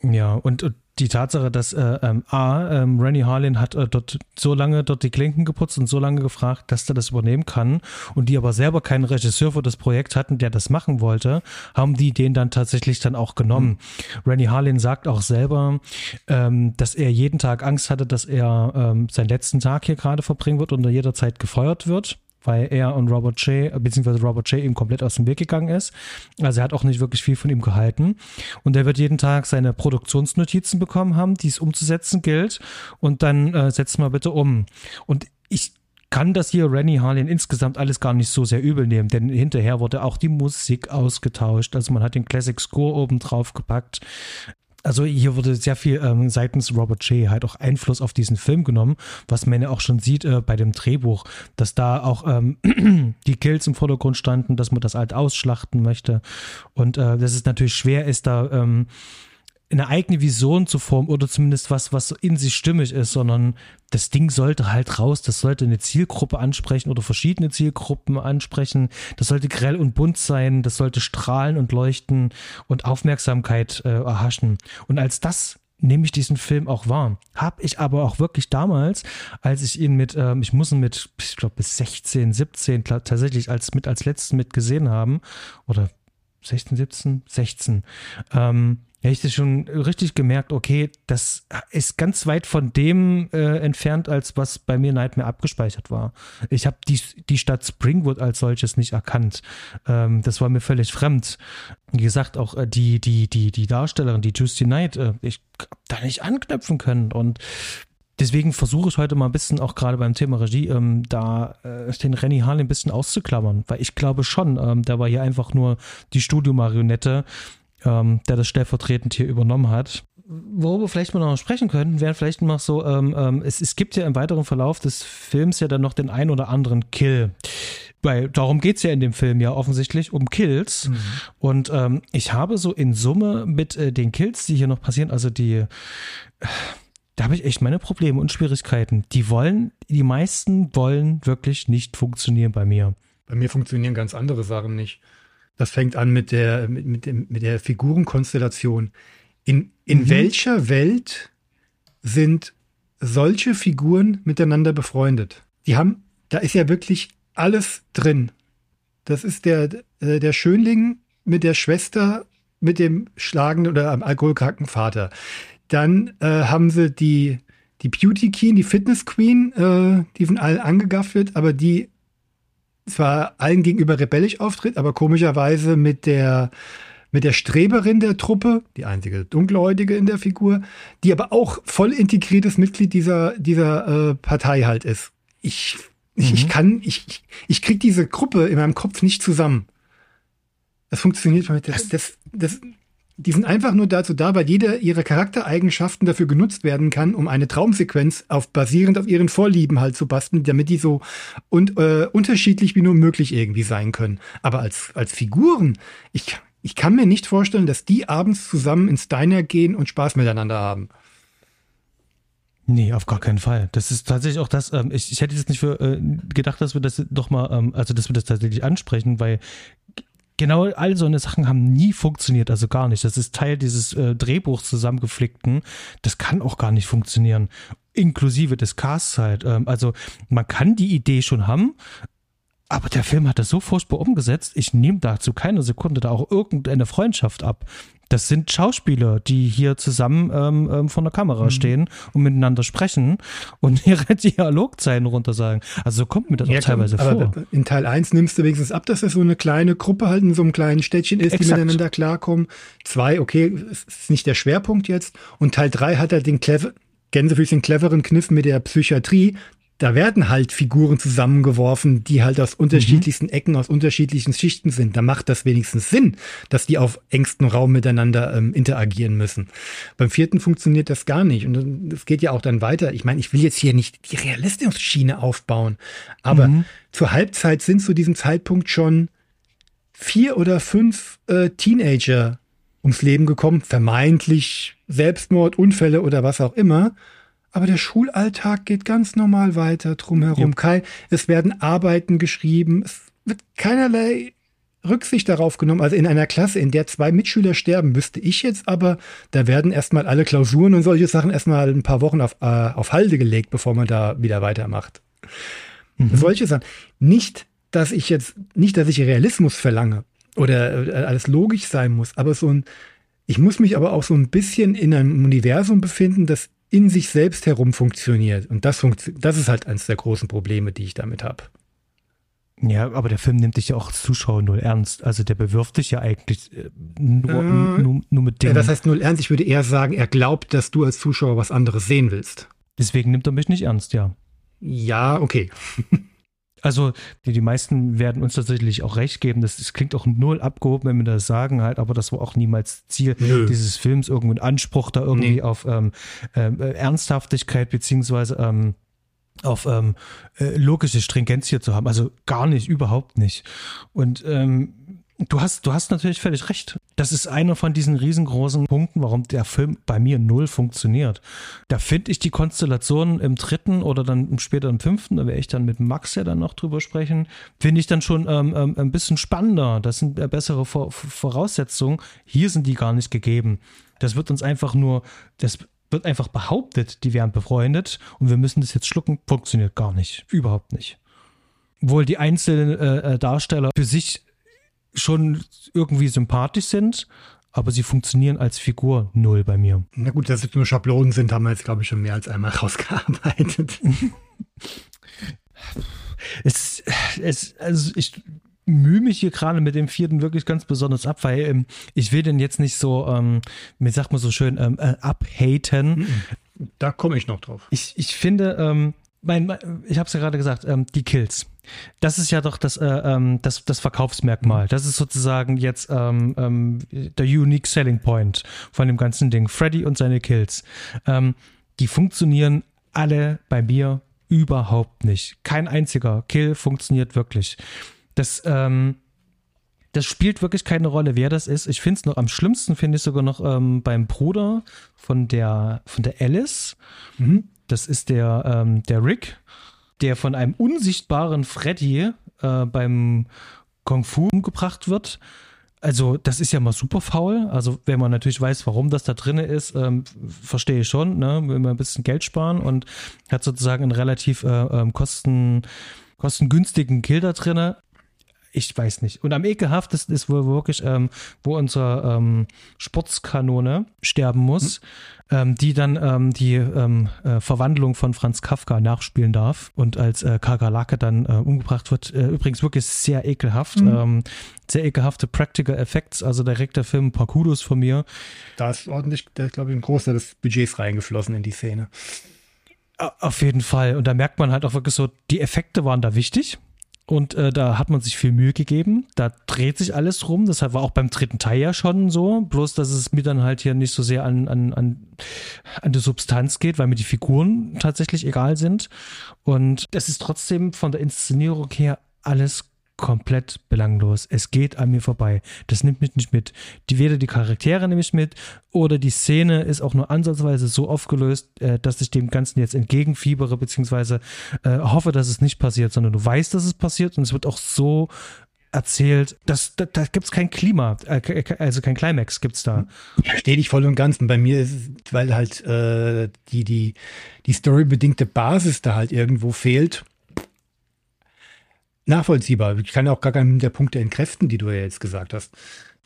Ja, und, und die Tatsache, dass äh, ähm, A, ähm, Rennie Harlin hat äh, dort so lange dort die Klinken geputzt und so lange gefragt, dass der das übernehmen kann und die aber selber keinen Regisseur für das Projekt hatten, der das machen wollte, haben die den dann tatsächlich dann auch genommen. Mhm. Rennie Harlin sagt auch selber, ähm, dass er jeden Tag Angst hatte, dass er ähm, seinen letzten Tag hier gerade verbringen wird und er jederzeit gefeuert wird weil er und Robert Shea, beziehungsweise Robert Shea ihm komplett aus dem Weg gegangen ist. Also er hat auch nicht wirklich viel von ihm gehalten. Und er wird jeden Tag seine Produktionsnotizen bekommen haben, die es umzusetzen gilt. Und dann äh, setzt mal bitte um. Und ich kann das hier Rennie Harlan insgesamt alles gar nicht so sehr übel nehmen, denn hinterher wurde auch die Musik ausgetauscht. Also man hat den Classic Score oben drauf gepackt. Also hier wurde sehr viel ähm, seitens Robert Shea halt auch Einfluss auf diesen Film genommen, was man ja auch schon sieht äh, bei dem Drehbuch, dass da auch ähm, die Kills im Vordergrund standen, dass man das halt ausschlachten möchte. Und äh, dass es natürlich schwer ist, da ähm, eine eigene Vision zu formen oder zumindest was, was in sich stimmig ist, sondern das Ding sollte halt raus, das sollte eine Zielgruppe ansprechen oder verschiedene Zielgruppen ansprechen, das sollte grell und bunt sein, das sollte strahlen und leuchten und Aufmerksamkeit äh, erhaschen. Und als das nehme ich diesen Film auch wahr. Hab ich aber auch wirklich damals, als ich ihn mit, ähm, ich muss ihn mit, ich glaube bis 16, 17 tatsächlich als mit als letzten mit gesehen haben oder 16, 17, 16. Ähm, ja, ich schon richtig gemerkt, okay, das ist ganz weit von dem äh, entfernt, als was bei mir Nightmare abgespeichert war. Ich habe die, die Stadt Springwood als solches nicht erkannt. Ähm, das war mir völlig fremd. Wie gesagt, auch äh, die, die, die, die Darstellerin, die Tuesday Knight, äh, ich hab da nicht anknüpfen können. Und Deswegen versuche ich heute mal ein bisschen auch gerade beim Thema Regie ähm, da äh, den Renny Harlin ein bisschen auszuklammern, weil ich glaube schon, ähm, der war hier einfach nur die Studiomarionette, ähm, der das stellvertretend hier übernommen hat. Worüber vielleicht mal noch sprechen können, wäre vielleicht noch so, ähm, ähm, es, es gibt ja im weiteren Verlauf des Films ja dann noch den ein oder anderen Kill. Weil darum geht es ja in dem Film ja offensichtlich um Kills. Mhm. Und ähm, ich habe so in Summe mit äh, den Kills, die hier noch passieren, also die da habe ich echt meine Probleme und Schwierigkeiten. Die wollen, die meisten wollen wirklich nicht funktionieren bei mir. Bei mir funktionieren ganz andere Sachen nicht. Das fängt an mit der, mit, mit, dem, mit der Figurenkonstellation. In, in mhm. welcher Welt sind solche Figuren miteinander befreundet? Die haben, da ist ja wirklich alles drin. Das ist der, äh, der Schönling mit der Schwester, mit dem schlagenden oder alkoholkranken Vater. Dann äh, haben sie die, die Beauty Queen, die Fitness Queen, äh, die von allen angegafft wird, aber die zwar allen gegenüber rebellisch auftritt, aber komischerweise mit der mit der Streberin der Truppe, die einzige Dunkelhäutige in der Figur, die aber auch voll integriertes Mitglied dieser, dieser äh, Partei halt ist. Ich, mhm. ich, ich kann, ich, ich krieg diese Gruppe in meinem Kopf nicht zusammen. Das funktioniert nicht. Das, das, das, die sind einfach nur dazu da, weil jeder ihrer Charaktereigenschaften dafür genutzt werden kann, um eine Traumsequenz auf basierend auf ihren Vorlieben halt zu basteln, damit die so und, äh, unterschiedlich wie nur möglich irgendwie sein können. Aber als, als Figuren, ich, ich kann mir nicht vorstellen, dass die abends zusammen ins Diner gehen und Spaß miteinander haben. Nee, auf gar keinen Fall. Das ist tatsächlich auch das, ähm, ich, ich hätte jetzt nicht für äh, gedacht, dass wir das doch mal, ähm, also dass wir das tatsächlich ansprechen, weil genau all so eine Sachen haben nie funktioniert, also gar nicht. Das ist Teil dieses äh, Drehbuchs zusammengeflickten. Das kann auch gar nicht funktionieren. Inklusive des Casts halt. Ähm, also man kann die Idee schon haben, aber der Film hat das so furchtbar umgesetzt. Ich nehme dazu keine Sekunde da auch irgendeine Freundschaft ab. Das sind Schauspieler, die hier zusammen ähm, ähm, vor der Kamera mhm. stehen und miteinander sprechen und ihre Dialogzeilen runtersagen. Also so kommt mir das ja, auch teilweise vor. In Teil 1 nimmst du wenigstens ab, dass das so eine kleine Gruppe halt in so einem kleinen Städtchen ist, Exakt. die miteinander klarkommen. Zwei, okay, ist nicht der Schwerpunkt jetzt. Und Teil 3 hat halt den clever, Gänsefüßchen cleveren Kniff mit der Psychiatrie, da werden halt Figuren zusammengeworfen, die halt aus unterschiedlichsten Ecken, aus unterschiedlichen Schichten sind. Da macht das wenigstens Sinn, dass die auf engstem Raum miteinander ähm, interagieren müssen. Beim vierten funktioniert das gar nicht. Und es geht ja auch dann weiter. Ich meine, ich will jetzt hier nicht die Realismusschiene aufbauen, aber mhm. zur Halbzeit sind zu diesem Zeitpunkt schon vier oder fünf äh, Teenager ums Leben gekommen, vermeintlich Selbstmord, Unfälle oder was auch immer. Aber der Schulalltag geht ganz normal weiter drumherum. Ja. es werden Arbeiten geschrieben, es wird keinerlei Rücksicht darauf genommen. Also in einer Klasse, in der zwei Mitschüler sterben, wüsste ich jetzt aber, da werden erstmal alle Klausuren und solche Sachen erstmal ein paar Wochen auf, äh, auf Halde gelegt, bevor man da wieder weitermacht. Mhm. Solche Sachen. Nicht, dass ich jetzt, nicht, dass ich Realismus verlange oder äh, alles logisch sein muss, aber so ein, ich muss mich aber auch so ein bisschen in einem Universum befinden, das in sich selbst herum funktioniert. Und das, funkt, das ist halt eines der großen Probleme, die ich damit habe. Ja, aber der Film nimmt dich ja auch als Zuschauer null ernst. Also der bewirft dich ja eigentlich äh, nur, äh, nur, nur, mit Dingen. Ja, das heißt null ernst. Ich würde eher sagen, er glaubt, dass du als Zuschauer was anderes sehen willst. Deswegen nimmt er mich nicht ernst, ja. Ja, okay. Also die, die meisten werden uns tatsächlich auch recht geben. Das, das klingt auch null abgehoben, wenn wir das sagen halt, aber das war auch niemals Ziel Nö. dieses Films, irgendein Anspruch da irgendwie nee. auf ähm, ähm, äh, Ernsthaftigkeit beziehungsweise ähm, auf ähm, äh, logische Stringenz hier zu haben. Also gar nicht, überhaupt nicht. Und ähm, Du hast, du hast natürlich völlig recht. Das ist einer von diesen riesengroßen Punkten, warum der Film bei mir null funktioniert. Da finde ich die Konstellation im dritten oder dann später im fünften, da werde ich dann mit Max ja dann noch drüber sprechen, finde ich dann schon ähm, ähm, ein bisschen spannender. Das sind äh, bessere Voraussetzungen. Hier sind die gar nicht gegeben. Das wird uns einfach nur, das wird einfach behauptet, die wären befreundet und wir müssen das jetzt schlucken. Funktioniert gar nicht. Überhaupt nicht. Wohl die einzelnen äh, äh Darsteller für sich schon irgendwie sympathisch sind, aber sie funktionieren als Figur null bei mir. Na gut, dass es nur Schablonen sind, haben wir jetzt, glaube ich, schon mehr als einmal rausgearbeitet. es, es, also ich mühe mich hier gerade mit dem vierten wirklich ganz besonders ab, weil ähm, ich will den jetzt nicht so, ähm, mir sagt man so schön, ähm, äh, abhaten. Da komme ich noch drauf. Ich, ich finde, ähm, mein, ich habe es ja gerade gesagt, ähm, die Kills. Das ist ja doch das, äh, ähm, das, das Verkaufsmerkmal. Mhm. Das ist sozusagen jetzt ähm, ähm, der Unique Selling Point von dem ganzen Ding. Freddy und seine Kills. Ähm, die funktionieren alle bei mir überhaupt nicht. Kein einziger Kill funktioniert wirklich. Das, ähm, das spielt wirklich keine Rolle, wer das ist. Ich finde es noch am schlimmsten, finde ich sogar noch ähm, beim Bruder von der, von der Alice. Mhm. Das ist der, der Rick, der von einem unsichtbaren Freddy äh, beim Kung Fu umgebracht wird. Also, das ist ja mal super faul. Also, wenn man natürlich weiß, warum das da drin ist, ähm, verstehe ich schon, ne? Will man ein bisschen Geld sparen und hat sozusagen einen relativ äh, ähm, kosten, kostengünstigen Kill da drin ich weiß nicht. Und am ekelhaftesten ist wohl wirklich, ähm, wo unsere ähm, Sportskanone sterben muss, mhm. ähm, die dann ähm, die ähm, äh, Verwandlung von Franz Kafka nachspielen darf und als äh, Kakerlake dann äh, umgebracht wird. Äh, übrigens wirklich sehr ekelhaft. Ähm, sehr ekelhafte Practical Effects, also direkt der Film ein paar Kudos von mir. Da ist ordentlich, glaube ich, ein Großteil des Budgets reingeflossen in die Szene. Auf jeden Fall. Und da merkt man halt auch wirklich so, die Effekte waren da wichtig. Und äh, da hat man sich viel Mühe gegeben. Da dreht sich alles rum. Das war auch beim dritten Teil ja schon so. Bloß, dass es mir dann halt hier nicht so sehr an, an, an, an die Substanz geht, weil mir die Figuren tatsächlich egal sind. Und das ist trotzdem von der Inszenierung her alles komplett belanglos. Es geht an mir vorbei. Das nimmt mich nicht mit. Die, weder die Charaktere nehme ich mit oder die Szene ist auch nur ansatzweise so aufgelöst, äh, dass ich dem Ganzen jetzt entgegenfiebere, beziehungsweise äh, hoffe, dass es nicht passiert, sondern du weißt, dass es passiert und es wird auch so erzählt, dass da, da gibt es kein Klima, äh, also kein Climax gibt es da. Ich verstehe dich voll und ganz. Und bei mir ist es, weil halt äh, die, die, die storybedingte Basis da halt irgendwo fehlt nachvollziehbar. Ich kann auch gar keinen der Punkte entkräften, die du ja jetzt gesagt hast.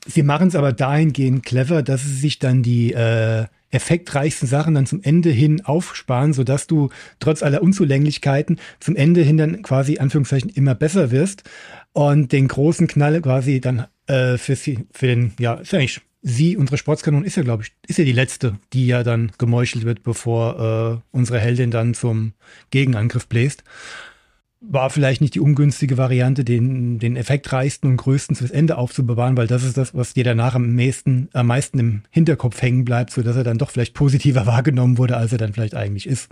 Sie machen es aber dahingehend clever, dass sie sich dann die äh, effektreichsten Sachen dann zum Ende hin aufsparen, sodass du trotz aller Unzulänglichkeiten zum Ende hin dann quasi Anführungszeichen immer besser wirst und den großen Knall quasi dann äh, für sie, für den, ja, ist ja eigentlich sie, unsere Sportskanon ist ja, glaube ich, ist ja die letzte, die ja dann gemeuchelt wird, bevor äh, unsere Heldin dann zum Gegenangriff bläst war vielleicht nicht die ungünstige Variante, den, den effektreichsten und größten fürs Ende aufzubewahren, weil das ist das, was dir danach am meisten, am meisten im Hinterkopf hängen bleibt, so dass er dann doch vielleicht positiver wahrgenommen wurde, als er dann vielleicht eigentlich ist.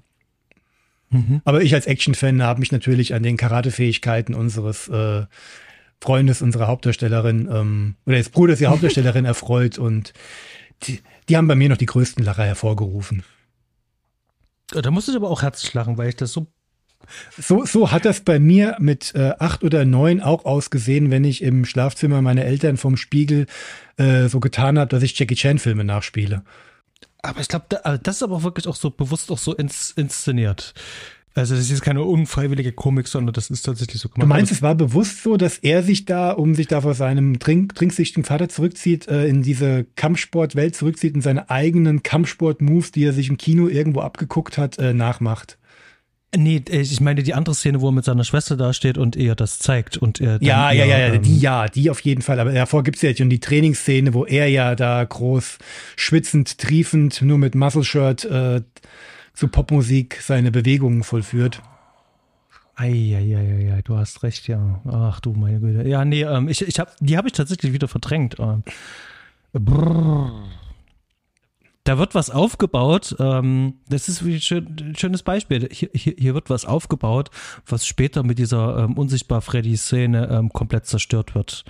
Mhm. Aber ich als Action-Fan habe mich natürlich an den Karatefähigkeiten unseres äh, Freundes, unserer Hauptdarstellerin, ähm, oder des Bruders der Hauptdarstellerin erfreut und die, die haben bei mir noch die größten Lacher hervorgerufen. Da musste ich aber auch herzlich lachen, weil ich das so so, so hat das bei mir mit äh, acht oder neun auch ausgesehen, wenn ich im Schlafzimmer meiner Eltern vom Spiegel äh, so getan habe, dass ich Jackie Chan-Filme nachspiele. Aber ich glaube, also das ist aber wirklich auch so bewusst auch so ins, inszeniert. Also das ist keine unfreiwillige Komik, sondern das ist tatsächlich so gemacht. Du meinst, es war bewusst so, dass er sich da, um sich da vor seinem trink, trinksüchtigen Vater zurückzieht, äh, in diese Kampfsportwelt zurückzieht und seine eigenen Kampfsport-Moves, die er sich im Kino irgendwo abgeguckt hat, äh, nachmacht? Nee, äh, ich meine die andere Szene, wo er mit seiner Schwester dasteht und ihr das zeigt und er Ja, ja, ja, ja, ähm, die ja, die auf jeden Fall. Aber davor gibt's ja schon die Trainingsszene, wo er ja da groß schwitzend, triefend, nur mit Muscle-Shirt äh, zu Popmusik seine Bewegungen vollführt. Eieieiei, du hast recht, ja. Ach du meine Güte. Ja, nee, ähm, ich, ich hab, die habe ich tatsächlich wieder verdrängt. Ähm, brrr da wird was aufgebaut. Ähm, das ist ein schön, schönes Beispiel. Hier, hier, hier, wird was aufgebaut, was später mit dieser ähm, unsichtbar Freddy-Szene ähm, komplett zerstört wird.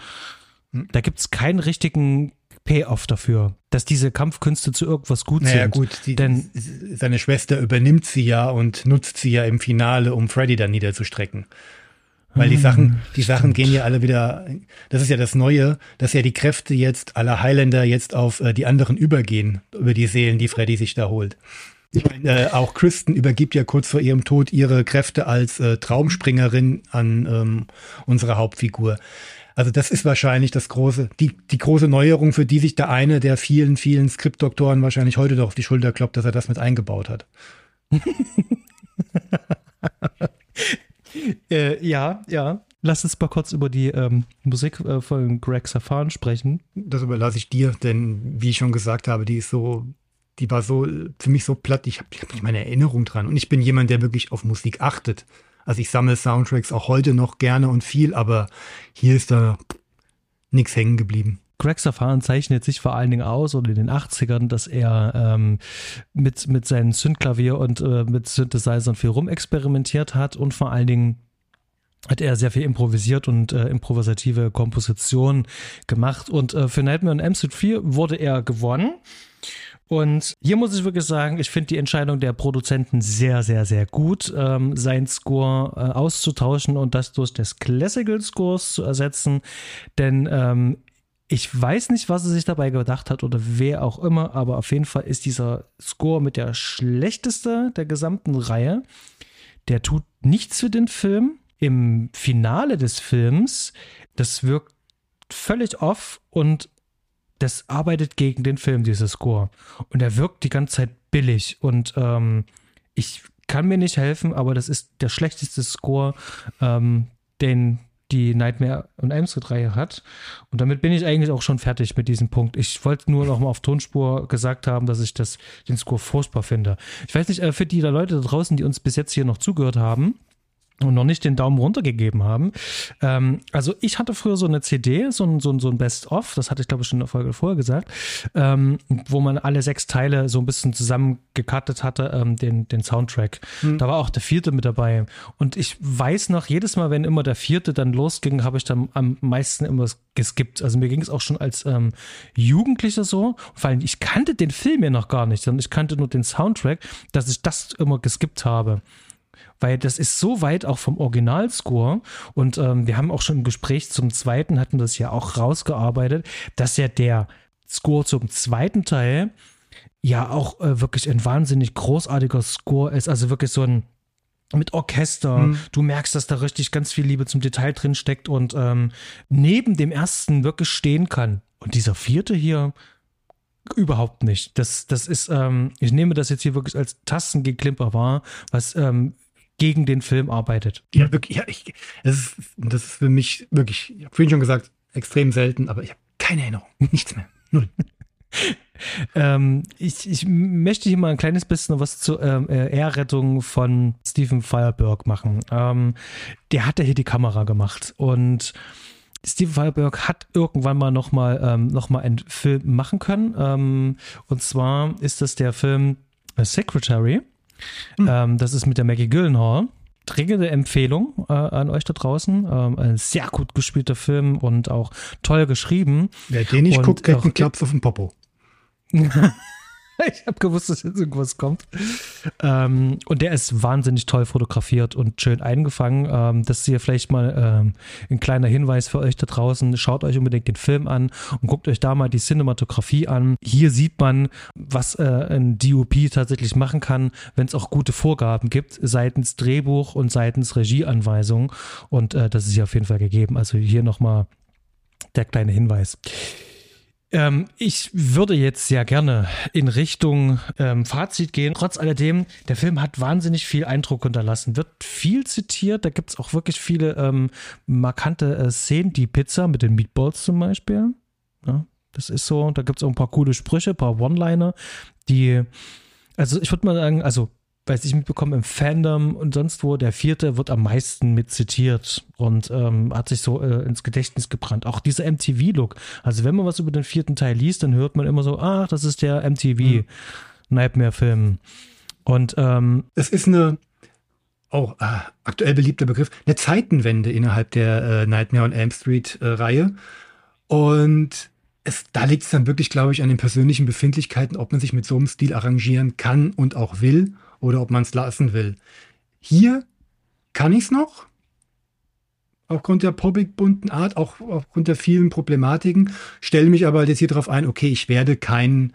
Hm. Da gibt es keinen richtigen Payoff dafür, dass diese Kampfkünste zu irgendwas gut naja, sind. gut, die, Denn seine Schwester übernimmt sie ja und nutzt sie ja im Finale, um Freddy dann niederzustrecken. Weil die hm, Sachen, die. Sachen gehen ja alle wieder, das ist ja das Neue, dass ja die Kräfte jetzt aller Highlander jetzt auf äh, die anderen übergehen, über die Seelen, die Freddy sich da holt. Ich meine, äh, auch Kristen übergibt ja kurz vor ihrem Tod ihre Kräfte als äh, Traumspringerin an ähm, unsere Hauptfigur. Also das ist wahrscheinlich das große, die, die große Neuerung, für die sich der eine der vielen, vielen Skriptdoktoren wahrscheinlich heute doch auf die Schulter kloppt, dass er das mit eingebaut hat. Äh, ja, ja. Lass uns mal kurz über die ähm, Musik äh, von Greg Safan sprechen. Das überlasse ich dir, denn wie ich schon gesagt habe, die ist so, die war so für mich so platt. Ich habe hab nicht meine Erinnerung dran. Und ich bin jemand, der wirklich auf Musik achtet. Also ich sammle Soundtracks auch heute noch gerne und viel, aber hier ist da nichts hängen geblieben. Greg Safan zeichnet sich vor allen Dingen aus oder in den 80ern, dass er ähm, mit, mit seinem Synthklavier und äh, mit Synthesizern viel rumexperimentiert hat und vor allen Dingen hat er sehr viel improvisiert und äh, improvisative Komposition gemacht. Und äh, für Nightmare on Elm Street 4 wurde er gewonnen. Und hier muss ich wirklich sagen, ich finde die Entscheidung der Produzenten sehr, sehr, sehr gut, ähm, seinen Score äh, auszutauschen und das durch des Classical Scores zu ersetzen. Denn ähm, ich weiß nicht, was er sich dabei gedacht hat oder wer auch immer, aber auf jeden Fall ist dieser Score mit der schlechteste der gesamten Reihe. Der tut nichts für den Film. Im Finale des Films, das wirkt völlig off und das arbeitet gegen den Film, dieser Score. Und er wirkt die ganze Zeit billig. Und ähm, ich kann mir nicht helfen, aber das ist der schlechteste Score, ähm, den die Nightmare und Elm Street Reihe hat. Und damit bin ich eigentlich auch schon fertig mit diesem Punkt. Ich wollte nur noch mal auf Tonspur gesagt haben, dass ich das, den Score furchtbar finde. Ich weiß nicht, äh, für die Leute da draußen, die uns bis jetzt hier noch zugehört haben, und noch nicht den Daumen runter gegeben haben. Ähm, also ich hatte früher so eine CD, so ein, so ein, so ein Best-of, das hatte ich glaube ich schon in der Folge vorher gesagt, ähm, wo man alle sechs Teile so ein bisschen zusammengekattet hatte, ähm, den, den Soundtrack. Hm. Da war auch der vierte mit dabei. Und ich weiß noch, jedes Mal, wenn immer der vierte dann losging, habe ich dann am meisten immer geskippt. Also mir ging es auch schon als ähm, Jugendlicher so. Vor allem, ich kannte den Film ja noch gar nicht, sondern ich kannte nur den Soundtrack, dass ich das immer geskippt habe weil das ist so weit auch vom Originalscore und ähm, wir haben auch schon im Gespräch zum zweiten, hatten das ja auch rausgearbeitet, dass ja der Score zum zweiten Teil ja auch äh, wirklich ein wahnsinnig großartiger Score ist, also wirklich so ein mit Orchester. Mhm. Du merkst, dass da richtig ganz viel Liebe zum Detail drin steckt und ähm, neben dem ersten wirklich stehen kann. Und dieser vierte hier, überhaupt nicht. Das, das ist, ähm, ich nehme das jetzt hier wirklich als Tastengeklimper wahr, was ähm, gegen den Film arbeitet. Ja, wirklich, ja, ich, das, ist, das ist für mich wirklich, ich habe vorhin schon gesagt, extrem selten, aber ich habe keine Erinnerung. Nichts mehr. Null. ähm, ich, ich möchte hier mal ein kleines bisschen was zur ähm, äh, Ehrrettung von Stephen Fireberg machen. Ähm, der hat ja hier die Kamera gemacht und Steven Fireberg hat irgendwann mal noch mal, ähm, noch mal einen Film machen können. Ähm, und zwar ist das der Film Secretary. Mhm. Ähm, das ist mit der Maggie Gyllenhaal. Dringende Empfehlung äh, an euch da draußen. Ähm, ein sehr gut gespielter Film und auch toll geschrieben. Wer den nicht und guckt, kriegt einen Klaps auf den Popo. ich habe gewusst, dass jetzt irgendwas kommt. Ähm, und der ist wahnsinnig toll fotografiert und schön eingefangen. Ähm, das ist hier vielleicht mal ähm, ein kleiner Hinweis für euch da draußen. Schaut euch unbedingt den Film an und guckt euch da mal die Cinematografie an. Hier sieht man, was äh, ein DOP tatsächlich machen kann, wenn es auch gute Vorgaben gibt, seitens Drehbuch und seitens Regieanweisung. Und äh, das ist hier auf jeden Fall gegeben. Also hier nochmal der kleine Hinweis. Ähm, ich würde jetzt sehr gerne in Richtung ähm, Fazit gehen. Trotz alledem, der Film hat wahnsinnig viel Eindruck hinterlassen, wird viel zitiert. Da gibt es auch wirklich viele ähm, markante äh, Szenen. Die Pizza mit den Meatballs zum Beispiel. Ja, das ist so. Da gibt es auch ein paar coole Sprüche, ein paar One-Liner, die, also ich würde mal sagen, also weiß ich mitbekommen, im Fandom und sonst wo, der vierte wird am meisten mit zitiert und ähm, hat sich so äh, ins Gedächtnis gebrannt. Auch dieser MTV-Look. Also wenn man was über den vierten Teil liest, dann hört man immer so, ach, das ist der MTV mhm. Nightmare-Film. Und ähm, es ist eine auch oh, äh, aktuell beliebter Begriff, eine Zeitenwende innerhalb der äh, Nightmare on Elm Street äh. Und es, da liegt es dann wirklich, glaube ich, an den persönlichen Befindlichkeiten, ob man sich mit so einem Stil arrangieren kann und auch will oder ob man es lassen will. Hier kann ich es noch, aufgrund der poppig bunten Art, auch aufgrund der vielen Problematiken, stelle mich aber jetzt hier darauf ein, okay, ich werde keinen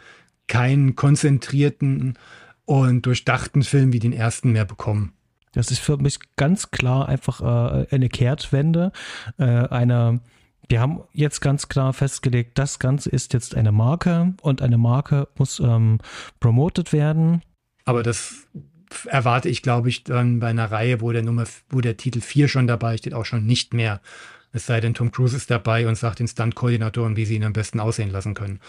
keinen konzentrierten und durchdachten Film wie den ersten mehr bekommen. Das ist für mich ganz klar einfach äh, eine Kehrtwende, äh, eine wir haben jetzt ganz klar festgelegt, das Ganze ist jetzt eine Marke und eine Marke muss ähm, promoted werden. Aber das erwarte ich, glaube ich, dann bei einer Reihe, wo der Nummer, wo der Titel 4 schon dabei steht, auch schon nicht mehr. Es sei denn, Tom Cruise ist dabei und sagt den Stunt-Koordinatoren, wie sie ihn am besten aussehen lassen können.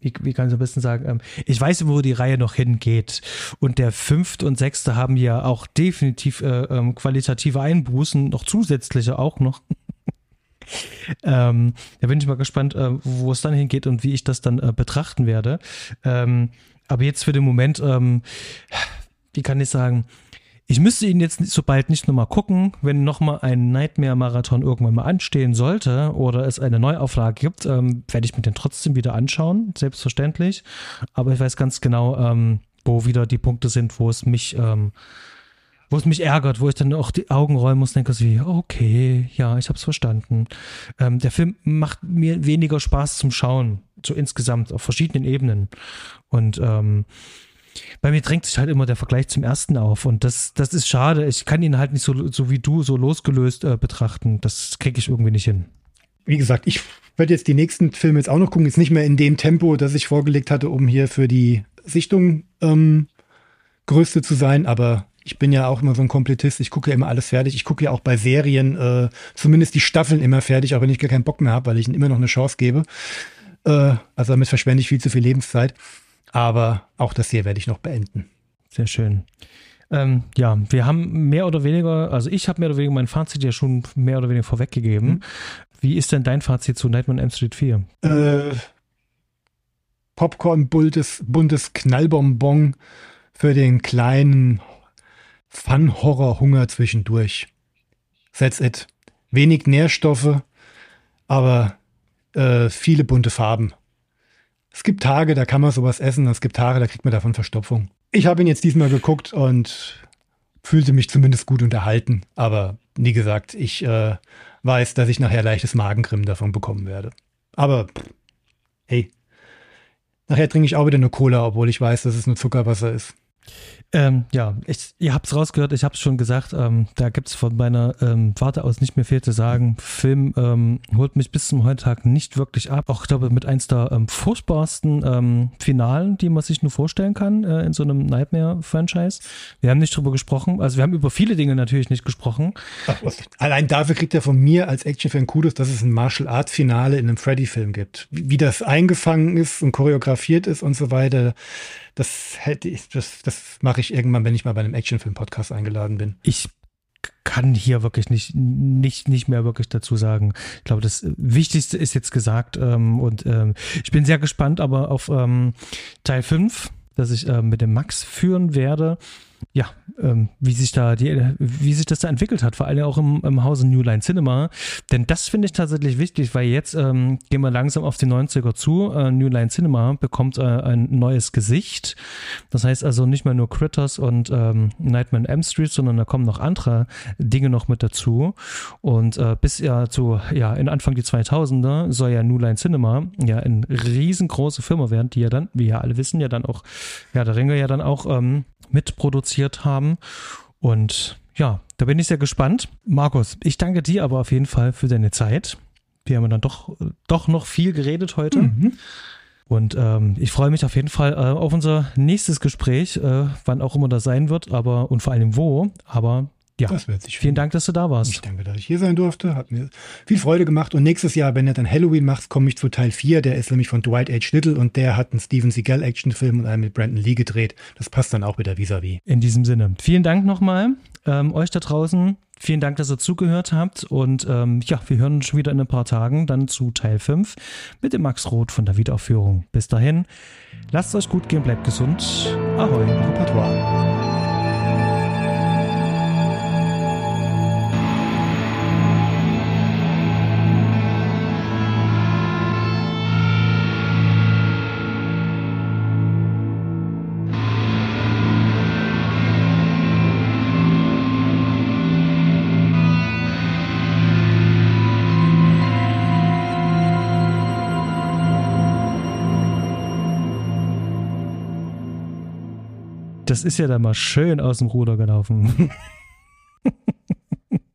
Wie, wie kann ich am besten sagen? Ähm, ich weiß, wo die Reihe noch hingeht. Und der fünfte und sechste haben ja auch definitiv äh, ähm, qualitative Einbußen, noch zusätzliche auch noch. ähm, da bin ich mal gespannt, äh, wo es dann hingeht und wie ich das dann äh, betrachten werde. Ähm, aber jetzt für den Moment, ähm, wie kann ich sagen, Ich müsste ihn jetzt so bald nicht nochmal gucken, wenn nochmal ein Nightmare-Marathon irgendwann mal anstehen sollte oder es eine Neuauflage gibt, ähm, werde ich mir den trotzdem wieder anschauen, selbstverständlich. Aber ich weiß ganz genau, ähm, wo wieder die Punkte sind, wo es mich, ähm, wo es mich ärgert, wo ich dann auch die Augen räumen muss, denke wie, okay, ja, ich habe es verstanden. Ähm, der Film macht mir weniger Spaß zum Schauen, so insgesamt auf verschiedenen Ebenen. Und ähm, bei mir drängt sich halt immer der Vergleich zum ersten auf und das, das ist schade. Ich kann ihn halt nicht so, so wie du so losgelöst äh, betrachten. Das kriege ich irgendwie nicht hin. Wie gesagt, ich werde jetzt die nächsten Filme jetzt auch noch gucken. Jetzt nicht mehr in dem Tempo, das ich vorgelegt hatte, um hier für die Sichtung ähm, größte zu sein, aber ich bin ja auch immer so ein Komplettist. Ich gucke ja immer alles fertig. Ich gucke ja auch bei Serien äh, zumindest die Staffeln immer fertig, auch wenn ich gar keinen Bock mehr habe, weil ich ihnen immer noch eine Chance gebe. Äh, also damit verschwende ich viel zu viel Lebenszeit. Aber auch das hier werde ich noch beenden. Sehr schön. Ähm, ja, wir haben mehr oder weniger, also ich habe mehr oder weniger mein Fazit ja schon mehr oder weniger vorweggegeben. Mhm. Wie ist denn dein Fazit zu Nightmare on M Street 4? Äh, Popcorn buntes, buntes Knallbonbon für den kleinen Fun-Horror-Hunger zwischendurch. That's it. Wenig Nährstoffe, aber äh, viele bunte Farben. Es gibt Tage, da kann man sowas essen, es gibt Tage, da kriegt man davon Verstopfung. Ich habe ihn jetzt diesmal geguckt und fühlte mich zumindest gut unterhalten, aber wie gesagt, ich äh, weiß, dass ich nachher leichtes Magenkrimm davon bekommen werde. Aber hey, nachher trinke ich auch wieder eine Cola, obwohl ich weiß, dass es nur Zuckerwasser ist. Ähm, ja, ich, ihr habt es rausgehört, ich habe es schon gesagt, ähm, da gibt es von meiner ähm, Warte aus nicht mehr viel zu sagen. Film ähm, holt mich bis zum heutigen Tag nicht wirklich ab. Auch, ich glaube, mit eins der ähm, furchtbarsten ähm, Finalen, die man sich nur vorstellen kann äh, in so einem Nightmare-Franchise. Wir haben nicht drüber gesprochen, also wir haben über viele Dinge natürlich nicht gesprochen. Ach, allein dafür kriegt er von mir als Actionfan Kudos, dass es ein Martial-Art-Finale in einem Freddy-Film gibt. Wie, wie das eingefangen ist und choreografiert ist und so weiter das hätte ich, das, das mache ich irgendwann, wenn ich mal bei einem Actionfilm-Podcast eingeladen bin. Ich kann hier wirklich nicht, nicht, nicht mehr wirklich dazu sagen. Ich glaube, das Wichtigste ist jetzt gesagt ähm, und ähm, ich bin sehr gespannt aber auf ähm, Teil 5, das ich äh, mit dem Max führen werde ja, ähm, wie sich da die, wie sich das da entwickelt hat, vor allem auch im, im Hause New Line Cinema. Denn das finde ich tatsächlich wichtig, weil jetzt ähm, gehen wir langsam auf die 90er zu. Äh, New Line Cinema bekommt äh, ein neues Gesicht. Das heißt also nicht mehr nur Critters und ähm, Nightmare on M Street, sondern da kommen noch andere Dinge noch mit dazu. Und äh, bis ja zu, ja, in Anfang die 2000er soll ja New Line Cinema ja eine riesengroße Firma werden, die ja dann, wie ja alle wissen, ja dann auch, ja, der Ringer ja dann auch ähm, mitproduziert haben. Und ja, da bin ich sehr gespannt. Markus, ich danke dir aber auf jeden Fall für deine Zeit. Wir haben dann doch, doch noch viel geredet heute. Mhm. Und ähm, ich freue mich auf jeden Fall äh, auf unser nächstes Gespräch, äh, wann auch immer das sein wird, aber und vor allem wo. Aber ja, das wird sich vielen Dank, dass du da warst. Ich danke, dass ich hier sein durfte. Hat mir viel Freude gemacht. Und nächstes Jahr, wenn du dann Halloween machst, komme ich zu Teil 4. Der ist nämlich von Dwight H. Little und der hat einen Steven Seagal Actionfilm und einen mit Brandon Lee gedreht. Das passt dann auch wieder vis-à-vis. -vis. In diesem Sinne, vielen Dank nochmal ähm, euch da draußen. Vielen Dank, dass ihr zugehört habt. Und ähm, ja, wir hören uns schon wieder in ein paar Tagen dann zu Teil 5 mit dem Max Roth von der Wiederaufführung. Bis dahin, lasst es euch gut gehen, bleibt gesund. Ahoi. Repertoire. Das ist ja dann mal schön aus dem Ruder gelaufen.